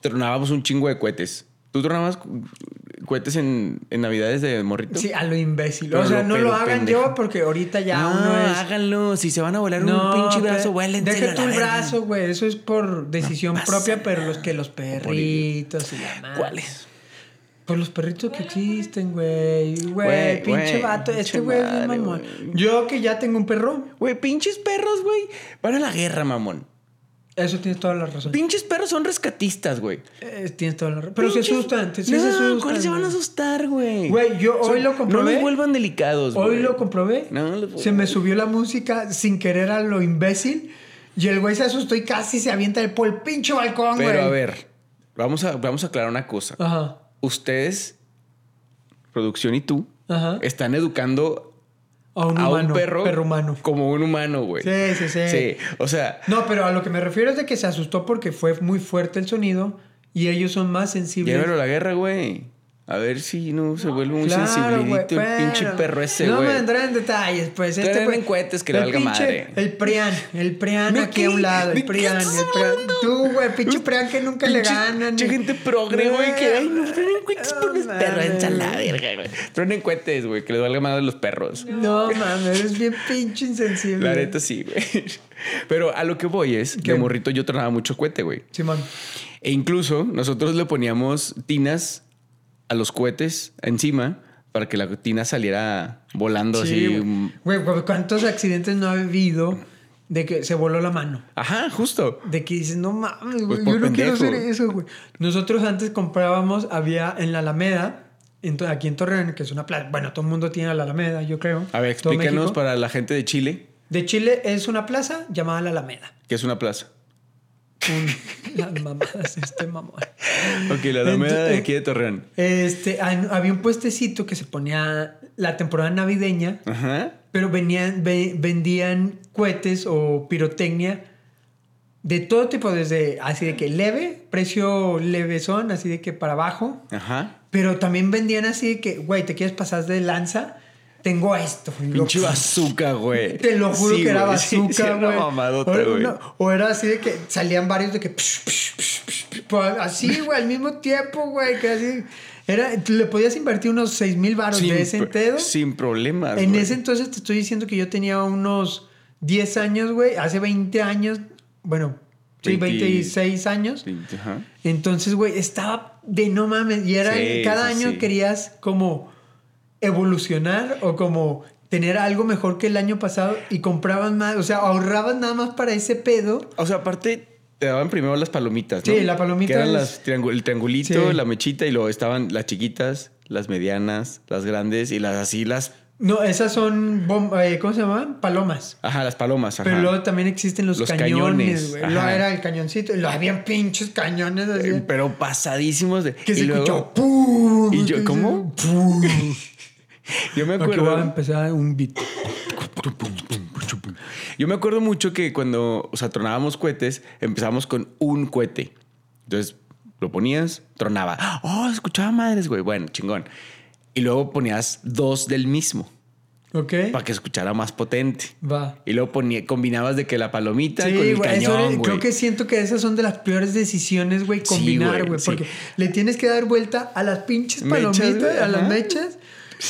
tronábamos un chingo de cohetes. ¿Tú tronabas cohetes en, en navidades de morrito? Sí, a lo imbécil. Pero o sea, no lo hagan pendejo. yo porque ahorita ya no, uno es. háganlo. Si se van a volar No, un pinche brazo, vuélenselo Deja el verga. brazo, güey. Eso es por decisión propia, pero los que los perritos y madre. ¿Cuáles? Pues los perritos que existen, güey. Güey, pinche güey, vato. Este güey es bien madre, mamón. Yo que ya tengo un perro, Güey, pinches perros, güey. Van a la guerra, mamón. eso tienes toda la razón. Pinches perros son rescatistas, güey. Eh, tienes toda la razón. Pero se Pinches- asustan. Sí, no, se asustan. ¿cuáles se van a asustar, güey? Güey, yo hoy lo comprobé. No los vuelvan delicados, güey. Hoy lo comprobé. No, los- se me subió la música sin querer a lo imbécil. Y el güey se asustó y casi se avienta por el pinche balcón, güey. Pero a ver, vamos a, vamos a aclarar una cosa. Ajá. Ustedes, producción y tú, Ajá. están educando A un a humano. un perro, Perro humano. como un humano, güey. Sí, sí, sí. Sí, o sea, No, pero a lo que me refiero es de que se asustó porque fue muy fuerte el sonido y ellos son más sensibles. llévalo a la guerra, güey. A ver si no se vuelve muy Claro, sensibilito el pinche perro ese, No güey. me entraré en detalles, pues. Este en cohetes que le valga madre. El Prian, el Prian ¿De aquí qué? a un lado, ¿De el Prian, el Prian. Tú, güey, pinche Prian que nunca le ganan. pinche gente progre, güey, que ay, no traen cohetes por los No perros, mames. en la verga, güey. Traen cohetes, güey, que les valga madre a los perros. No, mames, eres bien pinche insensible. La neta sí, güey. Pero a lo que voy es, ¿Qué? de morrito yo tronaba mucho cohete, güey. Simón. E incluso nosotros le poníamos tinas a los cohetes encima para que la tina saliera volando Sí, así. güey. Güey, güey, ¿cuántos accidentes no ha habido de que se voló la mano? Ajá, justo. De que dices, no mames, güey, Pues por yo no quiero hacer eso, güey. Nosotros antes comprábamos, había en la Alameda, aquí en Torreón, que es una plaza. Bueno, todo el mundo tiene la Alameda, yo creo. A ver, explícanos para la gente de Chile De Chile es una plaza llamada la Alameda. que es una plaza. Las mamadas, este mamón. Ok, la Alameda de aquí de Torreón. Este, había un puestecito que se ponía la temporada navideña, Ajá. pero venían, ve- vendían cohetes o pirotecnia de todo tipo, desde así de que leve, precio levesón, así de que para abajo, Ajá. pero también vendían así de que, güey, ¿te quieres pasar de lanza? Tengo esto. Pinche bazooka, güey. Te lo juro Sí, que era güey. Sí, bazooka, sí, güey. una mamadota, o, o era así de que salían varios de que... psh, psh, psh, pues, así, güey, al mismo tiempo, güey. Que así... Era, le podías invertir unos 6 mil baros Sin de ese entedo. Sin problemas. En güey. ese entonces te estoy diciendo que yo tenía unos 10 años, güey. Hace 20 años. Bueno, sí, 20 26 años. Sí, Ajá. Entonces, güey, estaba de no mames. Y era Sí, cada sí, año sí. querías como evolucionar o como tener algo mejor que el año pasado y comprabas más, o sea, ahorrabas nada más para ese pedo. O sea, aparte te daban primero las palomitas, ¿no? Sí, la palomita Que eran es- las triangu- el triangulito, Sí. la mechita y luego estaban las chiquitas, las medianas, las grandes y las así, las... No, esas son, eh, ¿cómo se llaman? Palomas. Ajá, las palomas, ajá. Pero luego también existen los, Los cañones, güey. Luego era el cañoncito y luego habían pinches cañones así. Eh, Pero pasadísimos de... que y se luego- escuchó ¡pum! ¿Y yo- cómo? ¡Pum! Yo me acuerdo... va a empezar un beat. Yo me acuerdo mucho que cuando, o sea, tronábamos cohetes, empezamos con un cohete. Entonces, lo ponías, tronaba. Oh, escuchaba madres, güey. Bueno, chingón. Y luego ponías dos del mismo ¿Ok? para que escuchara más potente. Va. Y luego ponía, combinabas de que la palomita Sí, con el eso cañón, güey. creo que siento que esas son de las peores decisiones, güey, combinar, güey, sí. porque le tienes que dar vuelta a las pinches palomitas, a las mechas,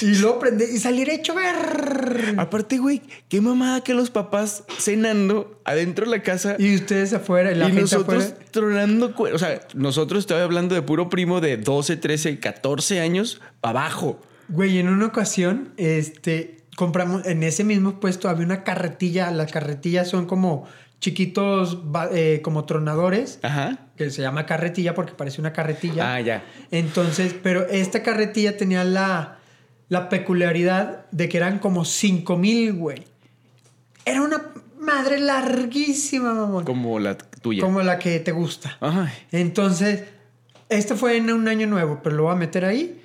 y luego prender y salir hecho ver. Aparte, güey, qué mamada que los papás cenando adentro de la casa Y ustedes afuera, y la y gente nosotros afuera. tronando. O sea, nosotros estoy hablando de puro primo de 12, 13, 14 años para abajo. Güey, en una ocasión, este, compramos, en ese mismo puesto había una carretilla, las carretillas son como chiquitos, eh, como tronadores, Ajá. que se llama carretilla porque parece una carretilla. Ah, ya. Entonces, pero esta carretilla tenía la, la peculiaridad de que eran como 5 mil, güey. Era una madre larguísima, mamón. Como, Como la tuya. la que te gusta. Ay. Entonces, este fue en un año nuevo, pero lo voy a meter ahí.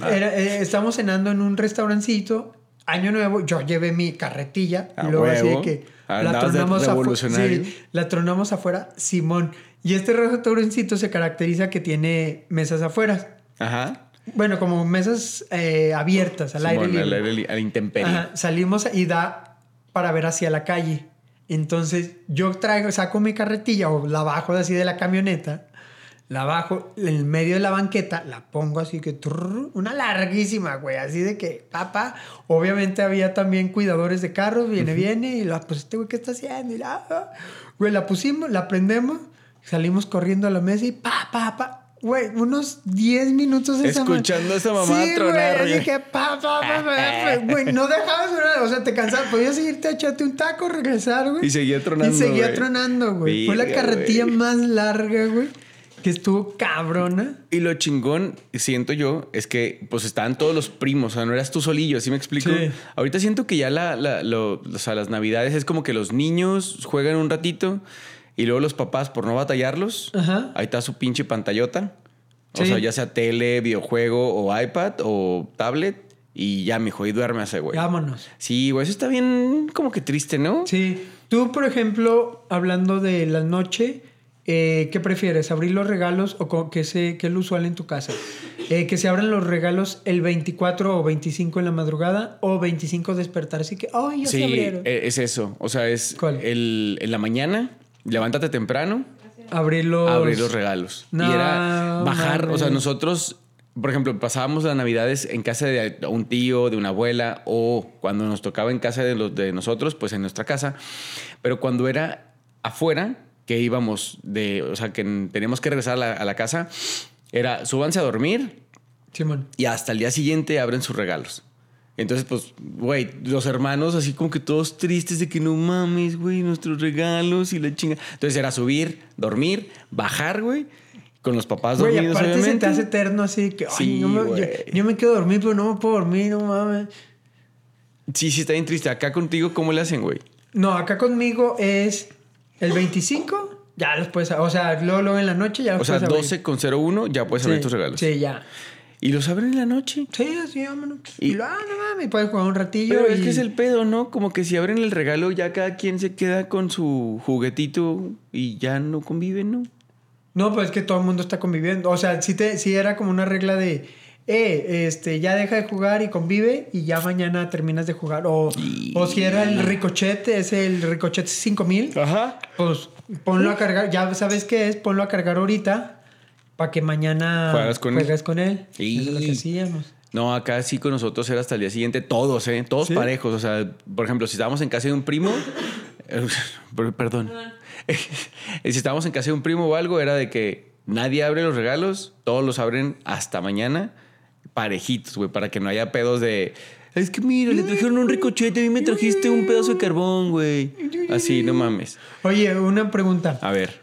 Ah. Era, eh, estábamos cenando en un restaurancito. Año nuevo, yo llevé mi carretilla A y luego así de que Andabas de afu- revolucionario. sí, la tronamos afuera, Simón. Y este restaurancito se caracteriza que tiene mesas afuera. Ajá. Bueno, como mesas eh, abiertas al aire libre. al aire a la intemperie. Ajá, salimos y da para ver hacia la calle. Entonces yo traigo, saco mi carretilla o la bajo así de la camioneta, la bajo en el medio de la banqueta, la pongo así que trrr, una larguísima, güey, así de que, papá, obviamente había también cuidadores de carros, viene, viene, y la, pues este güey, ¿qué está haciendo? Y la, ah, güey, la pusimos, la prendemos, salimos corriendo a la mesa y pa, pa, pa. Güey, unos 10 minutos esa ma- Escuchando a esa mamá sí, tronar, Güey, así que pa, pa, pa, pa, güey, no dejabas, o sea, te cansabas, podías irte a echarte un taco, regresar, güey. Y seguía tronando, Y seguía güey. tronando, güey. Fue la carretilla güey. más larga, güey, que estuvo cabrona. Y lo chingón, siento yo, es que pues estaban todos los primos, o sea, no eras tú solillo, ¿sí me explico? Sí. Ahorita siento que ya la, la- lo- o sea, las navidades es como que los niños juegan un ratito y luego los papás, por no batallarlos, Ajá. ahí está su pinche pantallota. O sea, ya sea tele, videojuego o iPad o tablet y ya, mijo, y duérmase, güey. Vámonos. Sí, güey, eso está bien como que triste, ¿no? Sí. Tú, por ejemplo, hablando de la noche, eh, ¿qué prefieres? ¿Abrir los regalos o qué, se, qué es lo usual en tu casa? Eh, ¿Que se abran los regalos el 24 o 25 en la madrugada o 25 despertar? Así que, ¡ay, ya se Sí, abrieron! e- es eso. O sea, es ¿Cuál? el, en la mañana, levántate temprano, abrir los... abrir los regalos. No, y era bajar, o sea, nosotros, por ejemplo, pasábamos las navidades en casa de un tío, de una abuela, o cuando nos tocaba en casa de, los, de nosotros, pues en nuestra casa. Pero cuando era afuera, que íbamos de, o sea, que teníamos que regresar a la, a la casa, era súbanse a dormir y hasta el día siguiente abren sus regalos. Entonces, pues, güey, los hermanos así como que todos tristes de que no mames, güey, nuestros regalos y la chinga. Entonces era subir, dormir, bajar, güey. Con los papás Güey, dormidos, aparte se te obviamente. hace eterno así que, ay, Sí, no me- yo, me quedo dormido, pero no me puedo dormir, no mames. Sí, sí, está bien triste. Acá contigo, ¿cómo le hacen, güey? No, acá conmigo es el 25, ya los puedes, o sea, luego, luego en la noche ya los O sea, puedes abrir. 12 con 01 ya puedes abrir Sí, tus regalos. Sí, ya. ¿Y los abren en la noche? Sí, así, vámonos. Y- Y, lo, ah, no mames, puedes jugar un ratillo. Pero es que es el pedo, ¿no? Como que si abren el regalo, ya cada quien se queda con su juguetito y ya no conviven, ¿no? No, pues es que todo el mundo está conviviendo. O sea, sí, te, sí era como una regla de, eh, este, ya deja de jugar y convive y ya mañana terminas de jugar. O, Y- o si era el ricochete, es el ricochete 5000, Ajá. pues ponlo a cargar, ya sabes qué es, ponlo a cargar ahorita para que mañana Juegas con él. juegues con él. Y- Eso es lo que hacíamos. No, acá sí con nosotros era hasta el día siguiente, todos, ¿eh? Todos ¿Sí? parejos. O sea, por ejemplo, si estábamos en casa de un primo, per- perdón. si estábamos en casa de un primo o algo, era de que nadie abre los regalos, todos los abren hasta mañana, parejitos, güey, para que no haya pedos de. Es que mira, le trajeron un ricochete, a mí me trajiste un pedazo de carbón, güey. Así, no mames. Oye, una pregunta. A ver.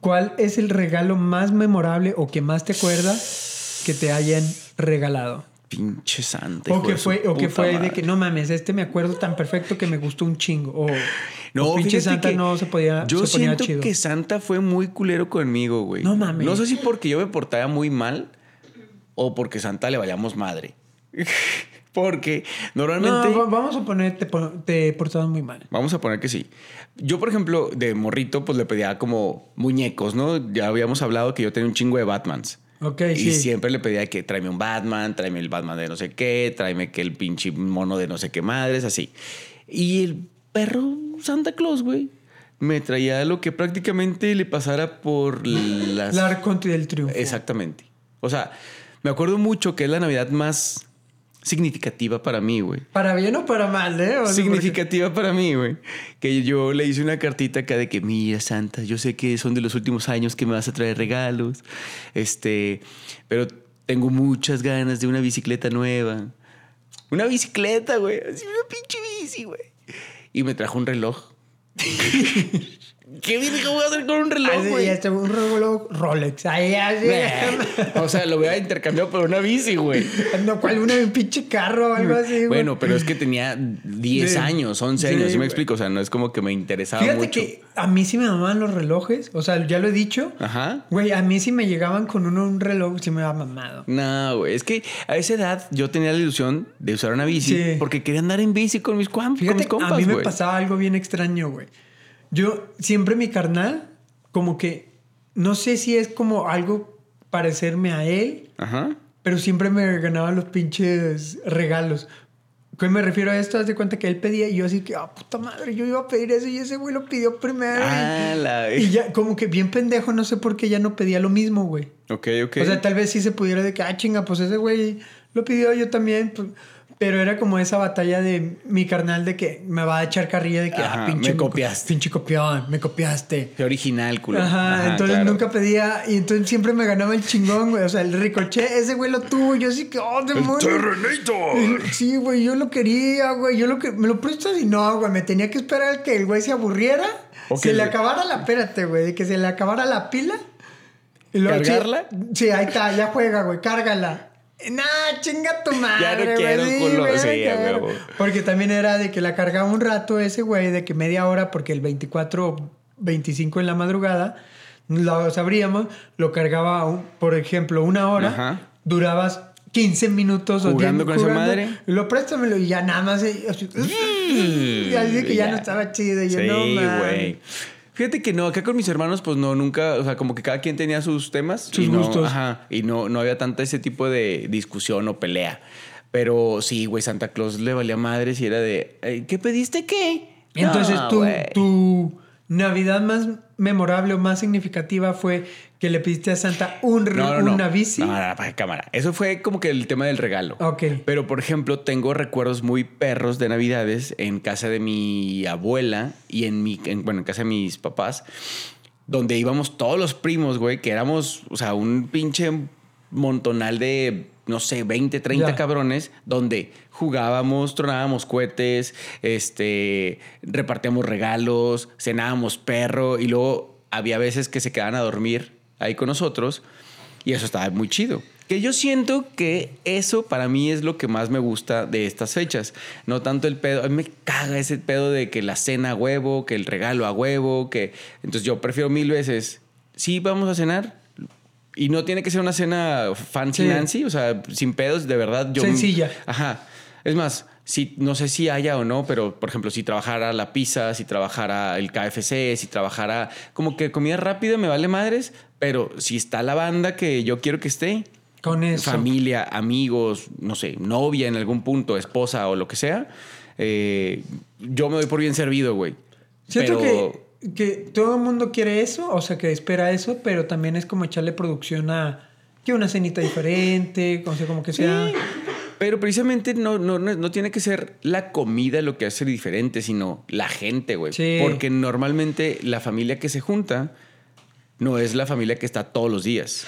¿Cuál es el regalo más memorable o que más te acuerdas que te hayan regalado? Pinche santa. O que fue, o que fue de que no mames, este me acuerdo tan perfecto que me gustó un chingo. O, No, o pinche Santa que no se podía. Yo se ponía siento chido. que Santa fue muy culero conmigo, güey. No mames. No sé si porque yo me portaba muy mal o porque Santa le vayamos madre. Porque normalmente. No, va- vamos a poner, te, te portabas muy mal. Vamos a poner que sí. Yo, por ejemplo, de morrito, pues le pedía como muñecos, ¿no? Ya habíamos hablado que yo tenía un chingo de Batmans. Ok, y sí. siempre le pedía que tráeme un Batman, tráeme el Batman de no sé qué, tráeme que el pinche mono de no sé qué madres, así. Y el perro Santa Claus, güey, me traía lo que prácticamente le pasara por las... Arco del triunfo. Exactamente. O sea, me acuerdo mucho que es la Navidad más significativa para mí, güey. Para bien o para mal, ¿eh? O sea, Significativa para mí, güey. Que yo le hice una cartita acá de que, mira, Santa, yo sé que son de los últimos años que me vas a traer regalos. Este, pero tengo muchas ganas de una bicicleta nueva. Una bicicleta, güey. Así una pinche bici, güey. Y me trajo un reloj. ¿Qué bien voy a hacer con un reloj, Así, güey? ya está, un reloj Rolex. Ahí, así. O sea, lo voy a intercambiar por una bici, güey. no, ¿cuál? Una, un pinche carro o algo así, güey. Bueno, pero es que tenía 10 Sí. años, 11 Sí, años, ¿sí me güey. explico? O sea, no es como que me interesaba Fíjate mucho. que a mí sí me mamaban los relojes. O sea, ya lo he dicho. Ajá. Güey, a mí sí me llegaban con uno un reloj, sí me había mamado. No, güey, es que a esa edad yo tenía la ilusión de usar una bici porque quería andar en bici con mis, cuam- con Fíjate, mis compas, a mí me güey. pasaba algo bien extraño, güey. Yo siempre mi carnal, como que, no sé si es como algo parecerme a él, Ajá. pero siempre me ganaba los pinches regalos. ¿Qué me refiero a esto? Haz de cuenta que él pedía y yo así que, ah, puta madre, yo iba a pedir eso y ese güey lo pidió primero. y- Ah, la... y, ya, como que bien pendejo, no sé por qué ya no pedía lo mismo, güey. Ok, ok. O sea, tal vez sí se pudiera de que, ah, chinga, pues ese güey lo pidió yo también. pues, pero era como esa batalla de mi carnal de que me va a echar carrilla de que, Ajá, ah, pinche. me copiaste. Pinche copión, me copiaste. Qué original, culo. Ajá, entonces claro. nunca pedía. Y entonces siempre me ganaba el chingón, güey. O sea, el ricochet, ese güey lo tuvo. Yo sí que, oh, demonios. Terrenator. Sí, güey, yo lo quería, güey. Yo lo que. ¿Me lo prestas? Y no, güey. Me tenía que esperar que el güey se aburriera. O se que le le- acabara la. Espérate, güey. De que se le acabara la pila. Y luego- ¿Cargarla? Sí, sí, ahí está. Ya juega, güey. Cárgala. Nah, chinga tu madre, güey. quiero, sí, culo. Sí, ya a quiero. huevo. Porque también era de que la cargaba un rato ese güey, de que media hora, porque el 24, 25 en la madrugada, lo sabríamos, lo cargaba, un- por ejemplo, una hora, Ajá. durabas 15 minutos o ¿Jugando 10 con esa jugando, madre? y Lo préstamelo y ya nada más. eh, así, y así de que ya, ya. no estaba chido. Y yo, Sí, no, güey. Fíjate que no, acá con mis hermanos, pues no, nunca, o sea, como que cada quien tenía sus temas. Sus y no, gustos. Ajá, y no, no había tanta ese tipo de discusión o pelea. Pero sí, güey, Santa Claus le valía madres y era de, "Ey, ¿qué pediste qué? Entonces, No, tu, tu Navidad más memorable o más significativa fue que le pediste a Santa un, No, una bici. No, no, no, cámara. Eso fue como que el tema del regalo. Ok. Pero, por ejemplo, tengo recuerdos muy perros de Navidades en casa de mi abuela y en mi, en- bueno, en casa de mis papás, donde íbamos todos los primos, güey, que éramos, o sea, un pinche montonal de, no sé, 20, 30 Ya. cabrones, donde jugábamos, tronábamos cohetes, este, repartíamos regalos, cenábamos perro y luego había veces que se quedaban a dormir ahí con nosotros y eso estaba muy chido. Que yo siento que eso para mí es lo que más me gusta de estas fechas. No tanto el pedo. A mí me caga ese pedo de que la cena a huevo, que el regalo a huevo, que. Entonces yo prefiero mil veces. Sí, vamos a cenar. Y no tiene que ser una cena fancy Sí. Nancy, o sea, sin pedos, de verdad. Yo, Sencilla. Ajá. Es más, si, no sé si haya o no, pero por ejemplo, si trabajara la pizza, si trabajara el KFC, si trabajara como que comida rápida, me vale madres, pero si está la banda que yo quiero que esté, Con eso. familia, amigos, no sé, novia en algún punto, esposa o lo que sea, eh, yo me doy por bien servido, güey. Siento Pero que, que todo el mundo quiere eso, o sea, que espera eso, pero también es como echarle producción a que una cenita diferente, o sea, como que sea. Sí, pero precisamente no, no, no, no tiene que ser la comida lo que hace diferente, sino la gente, güey. Sí. Porque normalmente la familia que se junta no es la familia que está todos los días.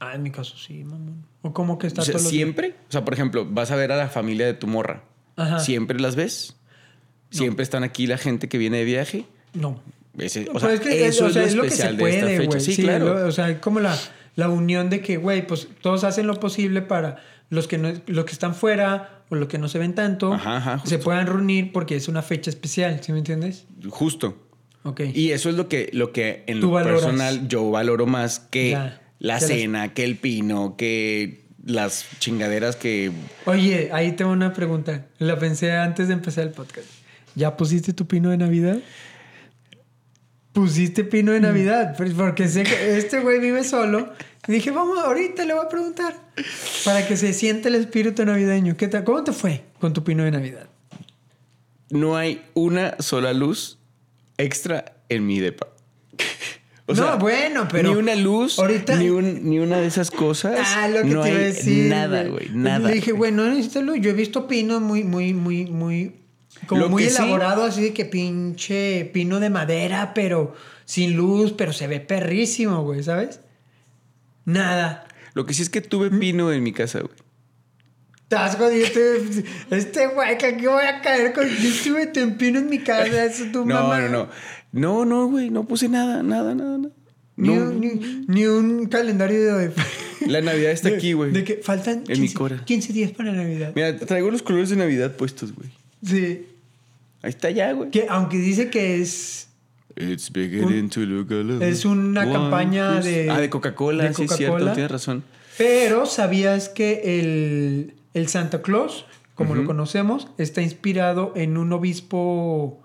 Ah, en mi caso sí, mamón. O como que está O sea, todos los- siempre, o sea, por ejemplo, vas a ver a la familia de tu morra. Ajá. Siempre las ves. Siempre están aquí la gente que viene de viaje. No. Ese- No, o sea, es que eso o es sea, lo es lo que se puede, güey. Sí, Sí, claro. lo- o sea, como la, la unión de que, güey, pues todos hacen lo posible para los que, no, los que están fuera o los que no se ven tanto Ajá, ajá, se puedan reunir porque es una fecha especial, ¿sí me entiendes? Justo. Ok. Y eso es lo que, lo que en Tú lo valoras. personal yo valoro más que Ya, la las- cena, que el pino, que las chingaderas que... Oye, ahí tengo una pregunta. La pensé antes de empezar el podcast. ¿Ya pusiste tu pino de Navidad? Pusiste pino Mm. de Navidad, Pues porque sé que este güey vive solo. Dije, vamos, ahorita le voy a preguntar. Para que se siente el espíritu navideño. ¿Qué tal? ¿Cómo te fue con tu pino de Navidad? No hay una sola luz extra en mi depa. O No, sea, bueno, pero Ni una luz, ahorita- ni, un- ni una de esas cosas. Ah, lo que no te iba a hay decir. Nada, güey, nada. Le dije, güey, no necesitas luz. Yo he visto pinos muy, muy, muy, muy. Como Lo muy sí- elaborado, así de que pinche pino de madera, pero sin luz, pero se ve perrísimo, güey, ¿sabes? Nada. Lo que sí es que tuve ¿Mm? pino en mi casa, güey. Estás jodido. Este, este güey, que aquí voy a caer con. Yo estuve en pino en mi casa, eso tu No, mamá. no, no. No, no, güey, no puse nada, nada, nada, nada. Ni, No. un, ni, ni un calendario de. La Navidad está de- aquí, güey. De que faltan En mi 15, cora. 15 días para Navidad. Mira, traigo los colores de Navidad puestos, güey. Sí. Ahí está ya, güey. Que aunque dice que es It's beginning to look a little es una campaña de- Ah, de Coca-Cola, sí, es cierto, tienes razón. Pero ¿sabías que el, el Santa Claus, como lo conocemos, está inspirado en un obispo...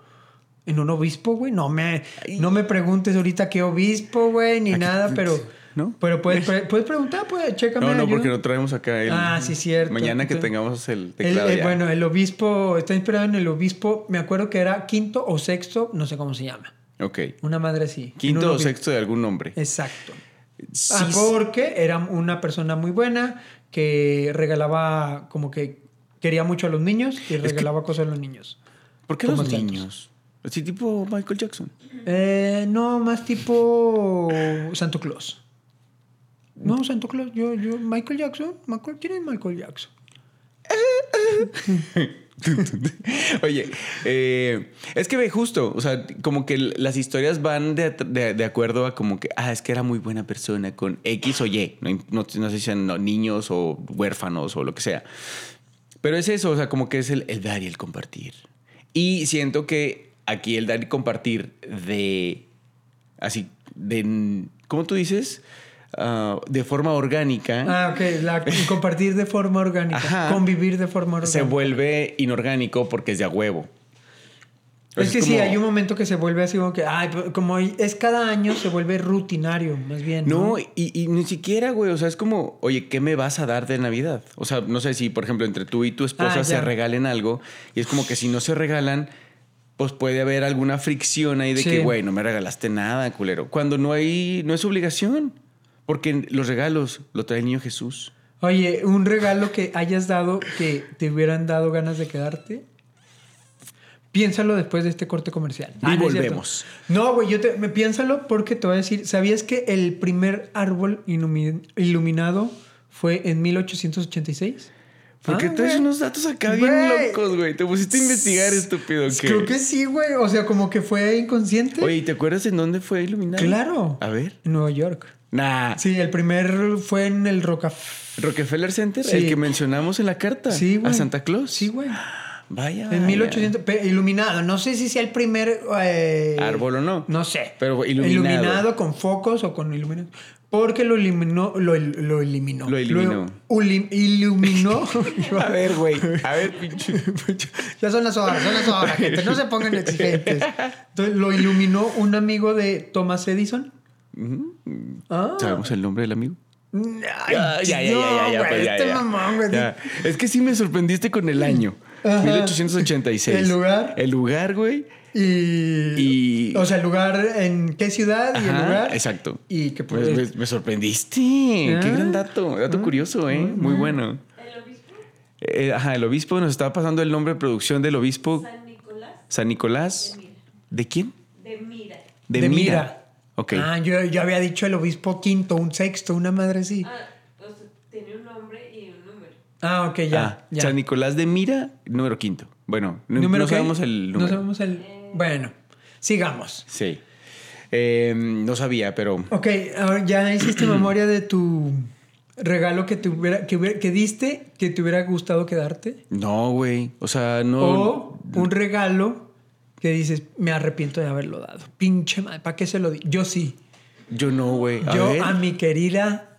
¿En un obispo, güey? No me, no me preguntes ahorita qué obispo, güey, ni Aquí- nada, pero... ¿No? Pero puedes, pre- puedes preguntar, pues, chécame. No, no, ayuda. porque no traemos acá el. Ah, sí, cierto. Mañana que tengamos el El- teclado. el- ya. bueno, el obispo está inspirado en el obispo, me acuerdo que era quinto o sexto, no sé cómo se llama. Ok. Una madre así. Quinto o sexto de algún nombre. Exacto. Sí, Ah, porque era una persona muy buena que regalaba como que quería mucho a los niños y regalaba cosas a los niños. ¿Por qué los niños? Así tipo Michael Jackson. Eh, no, más tipo Santo Claus. No, Santo Claus, yo, yo, Michael Jackson, Michael, ¿quién es Michael Jackson? Oye, eh, es que ve justo, o sea, como que las historias van de, acuerdo a como que, ah, es que era muy buena persona con X o Y, no, no, no sé si sean niños o huérfanos o lo que sea. Pero es eso, o sea, como que es el, el dar y el compartir. Y siento que aquí el dar y compartir de, así, de, ¿cómo tú dices? Ah, de forma orgánica. Ah, ok, la- compartir de forma orgánica, Ajá. convivir de forma orgánica. se vuelve inorgánico porque es de a huevo. Es que sí, como- hay un momento que se vuelve así como que, ay, como es cada año, se vuelve rutinario, más bien. No, No, y, y ni siquiera, güey. O sea, es como, oye, ¿qué me vas a dar de Navidad? O sea, no sé si, por ejemplo, entre tú y tu esposa Ah, se ya. regalen algo. Y es como que si no se regalan, pues puede haber alguna fricción ahí de Sí. que, güey, no me regalaste nada, culero. Cuando no hay, no es obligación. Porque los regalos lo trae el niño Jesús. Oye, un regalo que hayas dado que te hubieran dado ganas de quedarte. Piénsalo después de este corte comercial. Y no cierto. volvemos. No, güey, yo te, me piénsalo porque te voy a decir, ¿sabías que el primer árbol ilumi- iluminado fue en 1886? Porque Ah, traes güey. unos datos acá bien locos, güey. Te pusiste a investigar, estúpido. ¿qué? Creo que sí, güey. O sea, como que fue inconsciente. Oye, ¿y ¿te acuerdas en dónde fue iluminado? claro. A ver. En Nueva York. Nah. Sí, el primer fue en el Rockefeller. Rockefeller Center, Sí. el que mencionamos en la carta. Sí, güey. A Santa Claus. Sí, güey. Vaya. En vaya. 1800, pe- iluminado. No sé si sea el primer eh, Árbol o no. No sé. Pero iluminado. con focos o con iluminado. Porque lo eliminó, lo, lo eliminó. Lo eliminó. ulim- iluminó. A ver, güey. A ver, pinche. ya son las horas, son las horas, gente. No se pongan exigentes. Entonces, lo iluminó un amigo de Thomas Edison. Ah. ¿Sabemos el nombre del amigo? Ay, Ya, ya, ya, no, ya, ya, güey, pues ya, este ya. mamón, güey. Ya. Es que sí me sorprendiste con el año. Ajá. 1886. El lugar. El lugar, güey. Y, Y- O sea, el lugar, ¿en qué ciudad y el lugar? Exacto. Y que Pues, pues, me, me sorprendiste. Qué Ah. gran dato. Dato curioso, ¿eh? Muy bueno. El obispo Eh, ajá, el obispo nos estaba pasando el nombre de producción del obispo San Nicolás San Nicolás. de Mira. ¿De quién? De Mira. De, De Mira. Mira. Ok. Ah, yo, yo había dicho el obispo quinto, un sexto, una madre así. Ah, o sea, tiene un nombre y un número. Ah, ok, ya. Ah, ya. San Nicolás de Mira, número quinto. Bueno, no, ¿Número no qué? sabemos el número. No sabemos el. Bueno, sigamos. Sí. Eh, no sabía, pero. Ok, ahora ya hiciste memoria de tu regalo que te hubiera, que, hubiera- que diste que te hubiera gustado quedarte. No, güey. O sea, no. O un regalo que dices, me arrepiento de haberlo dado. Pinche madre, ¿para qué se lo di? Yo sí. Yo no, güey. Yo ver. a mi querida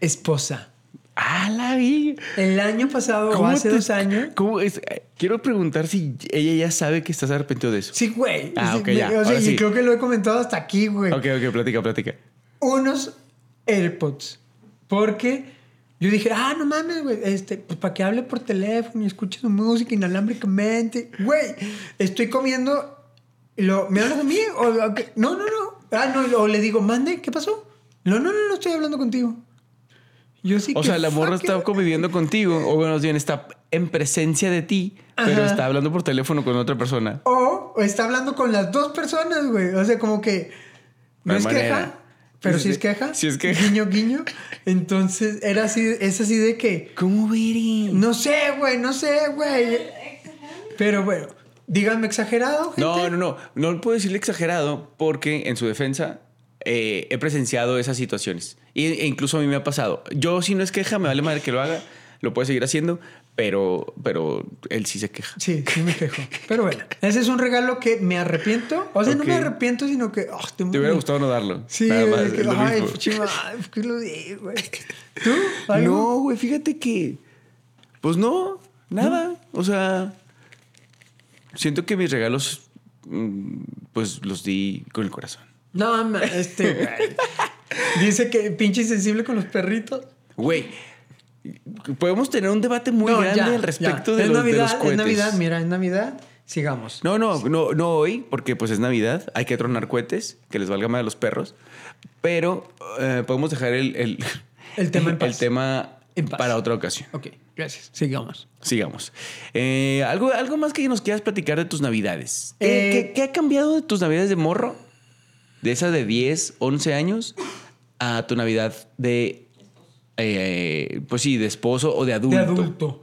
esposa. Ah, la vi. El año pasado o hace te- dos años. ¿Cómo es? Eh, Quiero preguntar si ella ya sabe que estás arrepentido de eso. Sí, güey. Ah, ok, me- ya, o sea, y sí. creo que lo he comentado hasta aquí, güey. Ok, ok, platica, platica. Unos AirPods. Porque yo dije, ah, no mames, güey. Este, pues para que hable por teléfono y escuche su música inalámbricamente. Güey, estoy comiendo. Lo, ¿Me hablas a mí? O, o no, no, no. Ah, no. O le digo, mande, ¿qué pasó? No, no, no, no estoy hablando contigo. Yo sí O que sea, la morra está conviviendo contigo, o bueno, bien está en presencia de ti, pero Ajá. está hablando por teléfono con otra persona. O está hablando con las dos personas, güey. O sea, como que no No es manera. queja, pero sí es queja. Sí es queja. Guiño, guiño. Entonces, era así, es así de que, ¿Cómo veré? no sé, güey, no sé, güey. Pero bueno, díganme exagerado, gente. No, no, no. No puedo decirle exagerado porque en su defensa eh, he presenciado esas situaciones. E incluso a mí me ha pasado. Yo, si no es queja, me vale madre que lo haga. Lo puede seguir haciendo, pero, pero él sí se queja. Sí, sí me quejo. Pero bueno, ese es un regalo que me arrepiento. O sea, no me arrepiento, sino que... ah, Te hubiera gustado no darlo. Sí, Nada más, es que, es lo ay, mismo. pinche madre, ¿por qué lo di, güey? ¿Tú? ¿Algo? No, güey, fíjate que. Pues no, nada. O sea, siento que mis regalos, mm, pues los di con el corazón. No, este, güey. Dice que pinche insensible con los perritos. Güey, podemos tener un debate muy No, grande ya, al respecto ya. de, los, Navidad, de los cohetes. Es Navidad, mira, es Navidad. Sigamos. No, no, no, no hoy, porque pues es Navidad, hay que tronar cohetes, que les valga más a los perros, pero eh, podemos dejar el, el, El tema en paz. el tema En paz. para otra ocasión. Ok, gracias. Sigamos. Sigamos. Eh, ¿algo, ¿Algo más que nos quieras platicar de tus navidades? ¿Qué, Eh, qué- qué ha cambiado de tus navidades de morro? De esas de 10, 11 años a tu navidad de, eh, pues sí, de esposo o de adulto. De adulto.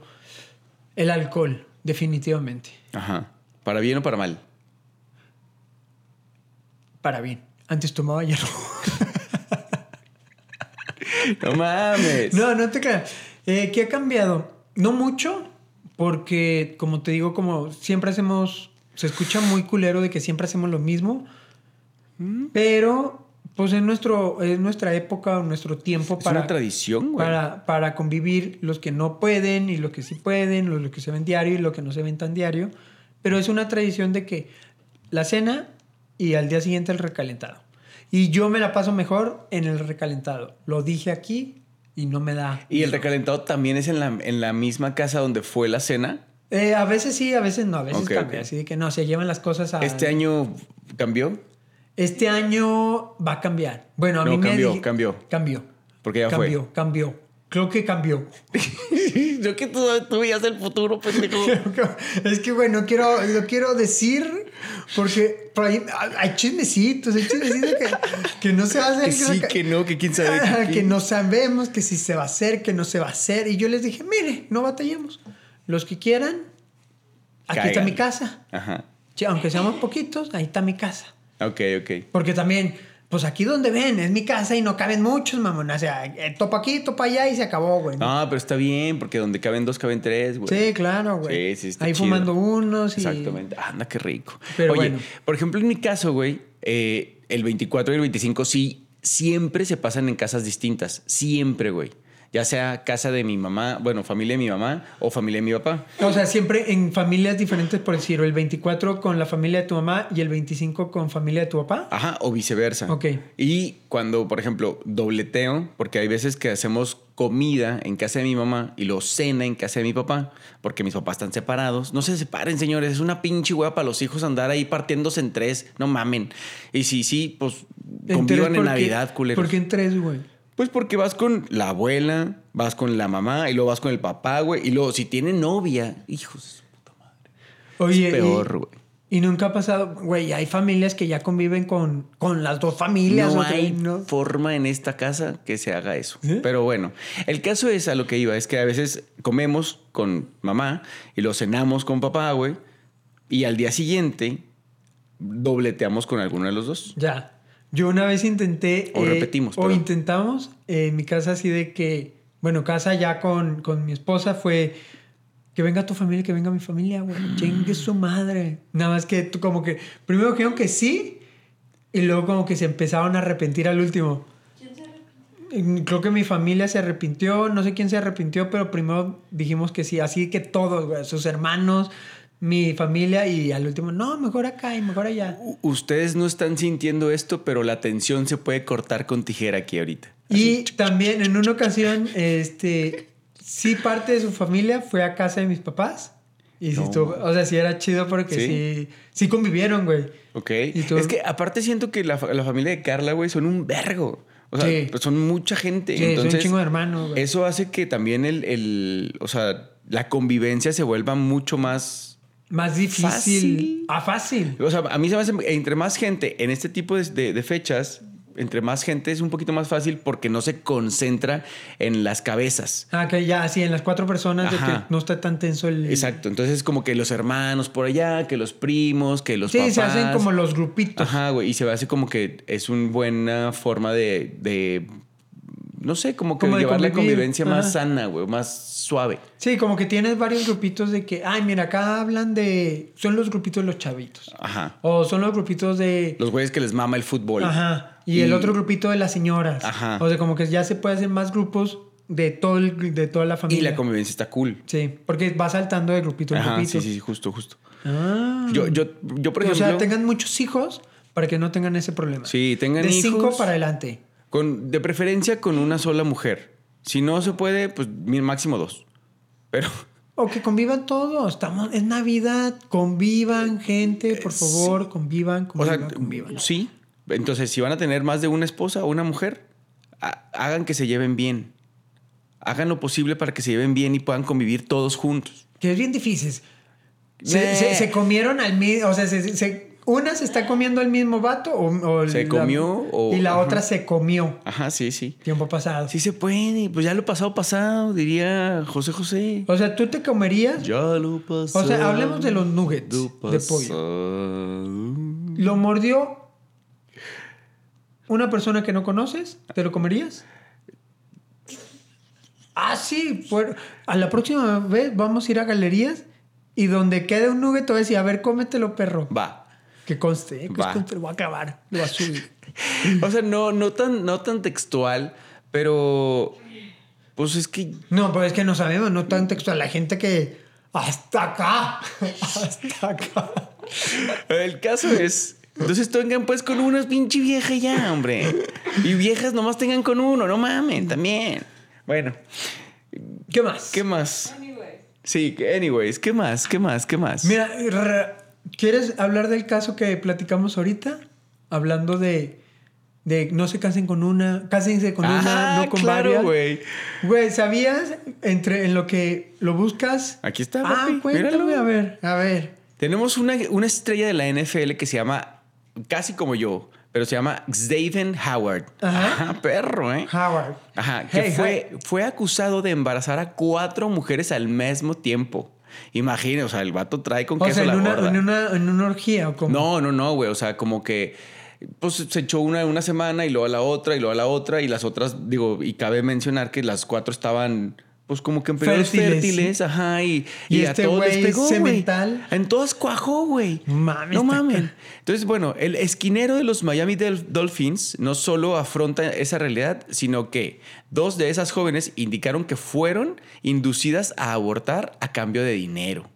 El alcohol, definitivamente. Ajá. ¿Para bien o para mal? Para bien. Antes tomaba ya no. Mames. No, no te creas. Eh, ¿Qué ha cambiado? No mucho, porque como te digo, como siempre hacemos, se escucha muy culero de que siempre hacemos lo mismo, pero pues en, nuestro, en nuestra época, en nuestro tiempo es para, una tradición, güey. para, para convivir los que no pueden y los que sí pueden, los que se ven diario y los que no se ven tan diario, pero es una tradición de que la cena y al día siguiente el recalentado. Y yo me la paso mejor en el recalentado. Lo dije aquí y no me da. ¿Y el recalentado también es en la, en la misma casa donde fue la cena? Eh, a veces sí, a veces no, a veces Ok, cambia. ok. Así que no, se llevan las cosas a. ¿Este año cambió? Este año va a cambiar. Bueno, a No, mí me cambió, dije- cambió. Cambió. Porque ya fue. cambió, cambió. creo que cambió. Yo que tú, tú veías el futuro, pendejo. es que, güey, no quiero, lo quiero decir porque por ahí hay chismecitos, hay chismecitos que, que no se va a hacer. Que sí, que no, que quién sabe. Que- que no sabemos, que si se va a hacer, que no se va a hacer. Y yo les dije, mire, no batallemos. Los que quieran, aquí está Caigan. mi casa. Ajá. Aunque seamos poquitos, ahí está mi casa. Ok, ok. Porque también, pues aquí donde ven, es mi casa y no caben muchos, mamón. O sea, eh, topa aquí, topa allá y se acabó, güey. No, pero está bien, porque donde caben dos, caben tres, güey. Sí, claro, güey. Sí, sí, está Ahí chido. fumando unos y... Exactamente. Anda, qué rico. Pero Oye, bueno. por ejemplo, en mi caso, güey, eh, el 24 y el 25 sí, siempre se pasan en casas distintas. Siempre, güey. Ya sea casa de mi mamá, bueno, familia de mi mamá o familia de mi papá. O sea, siempre en familias diferentes, por decirlo. El 24 con la familia de tu mamá y el 25 con familia de tu papá. Ajá, o viceversa. Ok. Y cuando, por ejemplo, dobleteo, porque hay veces que hacemos comida en casa de mi mamá y lo cena en casa de mi papá, porque mis papás están separados. No se separen, señores. Es una pinche hueá para los hijos andar ahí partiéndose en tres. No mamen. Y sí, sí, pues convivan en. Navidad, culeros. ¿Por qué en tres, güey? Pues porque vas con la abuela, vas con la mamá y luego vas con el papá, güey. Y luego, si tiene novia, hijos. Oye, peor, y- güey. Y, nunca ha pasado, güey, hay familias que ya conviven con, con las dos familias. No hay no- forma en esta casa que se haga eso. ¿Eh? Pero bueno, el caso es a lo que iba, es que a veces comemos con mamá y lo cenamos con papá, güey, y al día siguiente dobleteamos con alguno de los dos. Ya. Yo una vez intenté. O repetimos, O perdón. intentamos eh, en mi casa así de que. Bueno, casa ya con, con mi esposa fue. Que venga tu familia, que venga mi familia, güey. Chingue su madre. Nada más que tú, como que. Primero dijeron que sí. Y luego, como que se empezaron a arrepentir al último. ¿Quién se arrepintió? Mm, Creo que mi familia se arrepintió, no sé quién se arrepintió, pero primero dijimos que sí, así que todos, güey, sus hermanos, mi familia y al último, no, mejor acá y mejor allá. U- Ustedes no están sintiendo esto, pero la tensión se puede cortar con tijera aquí ahorita. Y también en una ocasión, este, sí parte de su familia fue a casa de mis papás. Y No. estuvo- o sea, sí era chido porque ¿Sí? sí, sí, convivieron, güey. Ok. ¿Y tú? Es que aparte siento que la, la familia de Carla, güey, son un vergo. O sea, Sí. pues son mucha gente. Sí, son un Entonces, chingo de hermanos, güey. Eso hace que también el, el- o sea, la convivencia se vuelva mucho más... Más difícil. Fácil. Ah, fácil. O sea, a mí se me hace, entre más gente en este tipo de, de- de fechas, entre más gente es un poquito más fácil porque no se concentra en las cabezas. Ah, que ya, así en las cuatro personas de que no está tan tenso el. Exacto. Entonces, como que los hermanos por allá, que los primos, que los Sí, papás. se hacen como los grupitos. Ajá, güey. Y se hace como que es una buena forma de, de no sé, como que Como llevar la convivencia más sana, güey, más suave. Sí, como que tienes varios grupitos de que, ay, mira, acá hablan de. Son los grupitos de los chavitos. Ajá. O son los grupitos de. Los güeyes que les mama el fútbol. Ajá. Y, el otro grupito de las señoras. Ajá. O sea, como que ya se puede hacer más grupos de, todo el- de toda la Y familia. la convivencia está cool. Sí, porque va saltando de grupito en Ajá, grupito. sí, sí, justo, justo. Ah. Yo, yo, yo, por o ejemplo. sea, tengan muchos hijos para que no tengan ese problema. Sí, tengan de cinco hijos. para adelante. Con, de preferencia con una sola mujer. Si no se puede, pues máximo dos. Pero O que convivan todos. Estamos, es Navidad. Convivan, gente, por favor. Convivan, O sea, convivan, convivan. sí. Entonces, si van a tener más de una esposa o una mujer, ha- hagan que se lleven bien. Hagan lo posible para que se lleven bien y puedan convivir todos juntos. Que es bien difícil. Se, Nah. se- se comieron al mismo. O sea, se, se- una se está comiendo al mismo vato. O, o Se la- comió o- y la ajá. otra se comió Ajá, sí, sí. tiempo pasado. Sí se puede. Pues ya lo pasado, pasado, diría José José. O sea, tú te comerías. Ya lo pasado. O sea, hablemos de los nuggets lo de pollo. Lo mordió una persona que no conoces. ¿Te lo comerías? Ah, sí. pues, a la próxima vez vamos a ir a galerías y donde quede un nugget te voy a decir, a ver, cómetelo, perro. Va. Que conste, eh, que conste, lo voy a acabar, lo voy a subir. O sea, no, no, tan, no tan textual, pero. Pues es que. No, pues es que no sabemos, no tan textual. La gente que. Hasta acá. Hasta acá. El caso es. Entonces tengan pues con unas pinche vieja ya, hombre. Y viejas nomás tengan con uno, no mamen, también. Bueno, ¿Qué más? ¿qué más? Anyways. Sí, anyways, ¿qué más? ¿Qué más? ¿Qué más? Mira, ¿quieres hablar del caso que platicamos ahorita? Hablando de de no se casen con una, cásense con una, Ah, no con claro, varias. güey. Güey, ¿sabías entre en lo que lo buscas? Aquí está, Ah, papi, cuéntame, míralo. a ver, a ver. Tenemos una, una estrella de la NFL que se llama, casi como yo, pero se llama Xavier Howard. Ajá. perro, ¿eh? Howard. Ajá, que Hey, fue, fue acusado de embarazar a cuatro mujeres al mismo tiempo. Imagínate, o sea, el vato trae con O queso sea, la en una, gorda. en, una, en una orgía o como. No, no, no, güey. O sea, como que pues se echó una una semana y luego a la otra y luego a la otra y las otras, digo, y cabe mencionar que las cuatro estaban pues como que en periodos Fértiles, fértiles, sí. ajá, y, Y y a este todos les pegó, güey. semental. En todas cuajó, güey. Mames, no ca- Entonces, bueno, el esquinero de los Miami Dolphins no solo afronta esa realidad, sino que dos de esas jóvenes indicaron que fueron inducidas a abortar a cambio de dinero.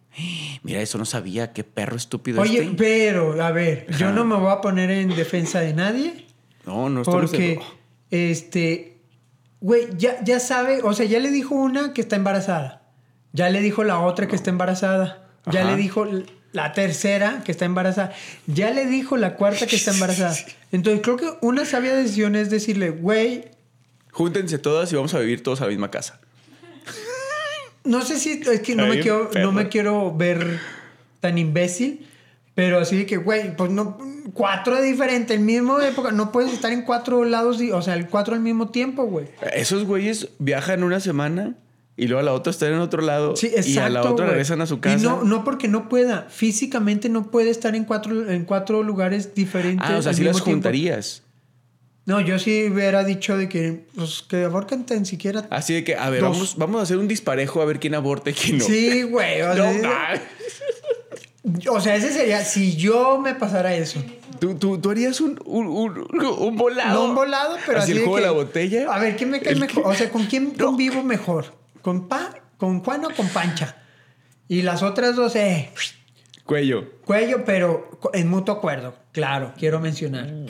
Mira, eso no sabía, qué perro estúpido Oye, este. pero, a ver, yo no me voy a poner en defensa de nadie. No, no de- Porque, este, güey, ya, ya sabe, o sea, ya le dijo una que está embarazada. Ya le dijo la otra que está embarazada. Ya Ajá. le dijo la tercera que está embarazada. Ya le dijo la cuarta que está embarazada. Entonces, creo que una sabia decisión es decirle, güey, Júntense todas y vamos a vivir todos a la misma casa. no sé si es que no me, quiero, no me quiero ver tan imbécil, pero así de que, güey, pues no, cuatro de diferente, el mismo época, no puedes estar en cuatro lados, o sea, el cuatro al mismo tiempo, güey. Esos güeyes viajan una semana y luego a la otra están en otro lado Sí, exacto. y a la otra regresan a su casa. Y no, no porque no pueda, físicamente no puede estar en cuatro, en cuatro lugares diferentes. ah, o sea, al sí las tiempo. juntarías. No, yo sí hubiera dicho de que, pues, que aborten tan siquiera. Así de que, a ver, Dos. vamos, vamos a hacer un disparejo a ver quién aborta y quién no. Sí, güey. O, No, sea, o sea, ese sería, si yo me pasara eso. tú, tú, tú harías un, un, un, un volado. No un volado, pero así, así. el de juego que- de la botella. A ver, ¿quién me cae mejor? que- O sea, ¿con quién No. convivo mejor? ¿Con, pa, ¿Con Juan o con Pancha? Y las otras dos, eh, Cuello. cuello, pero en mutuo acuerdo. Claro, quiero mencionar.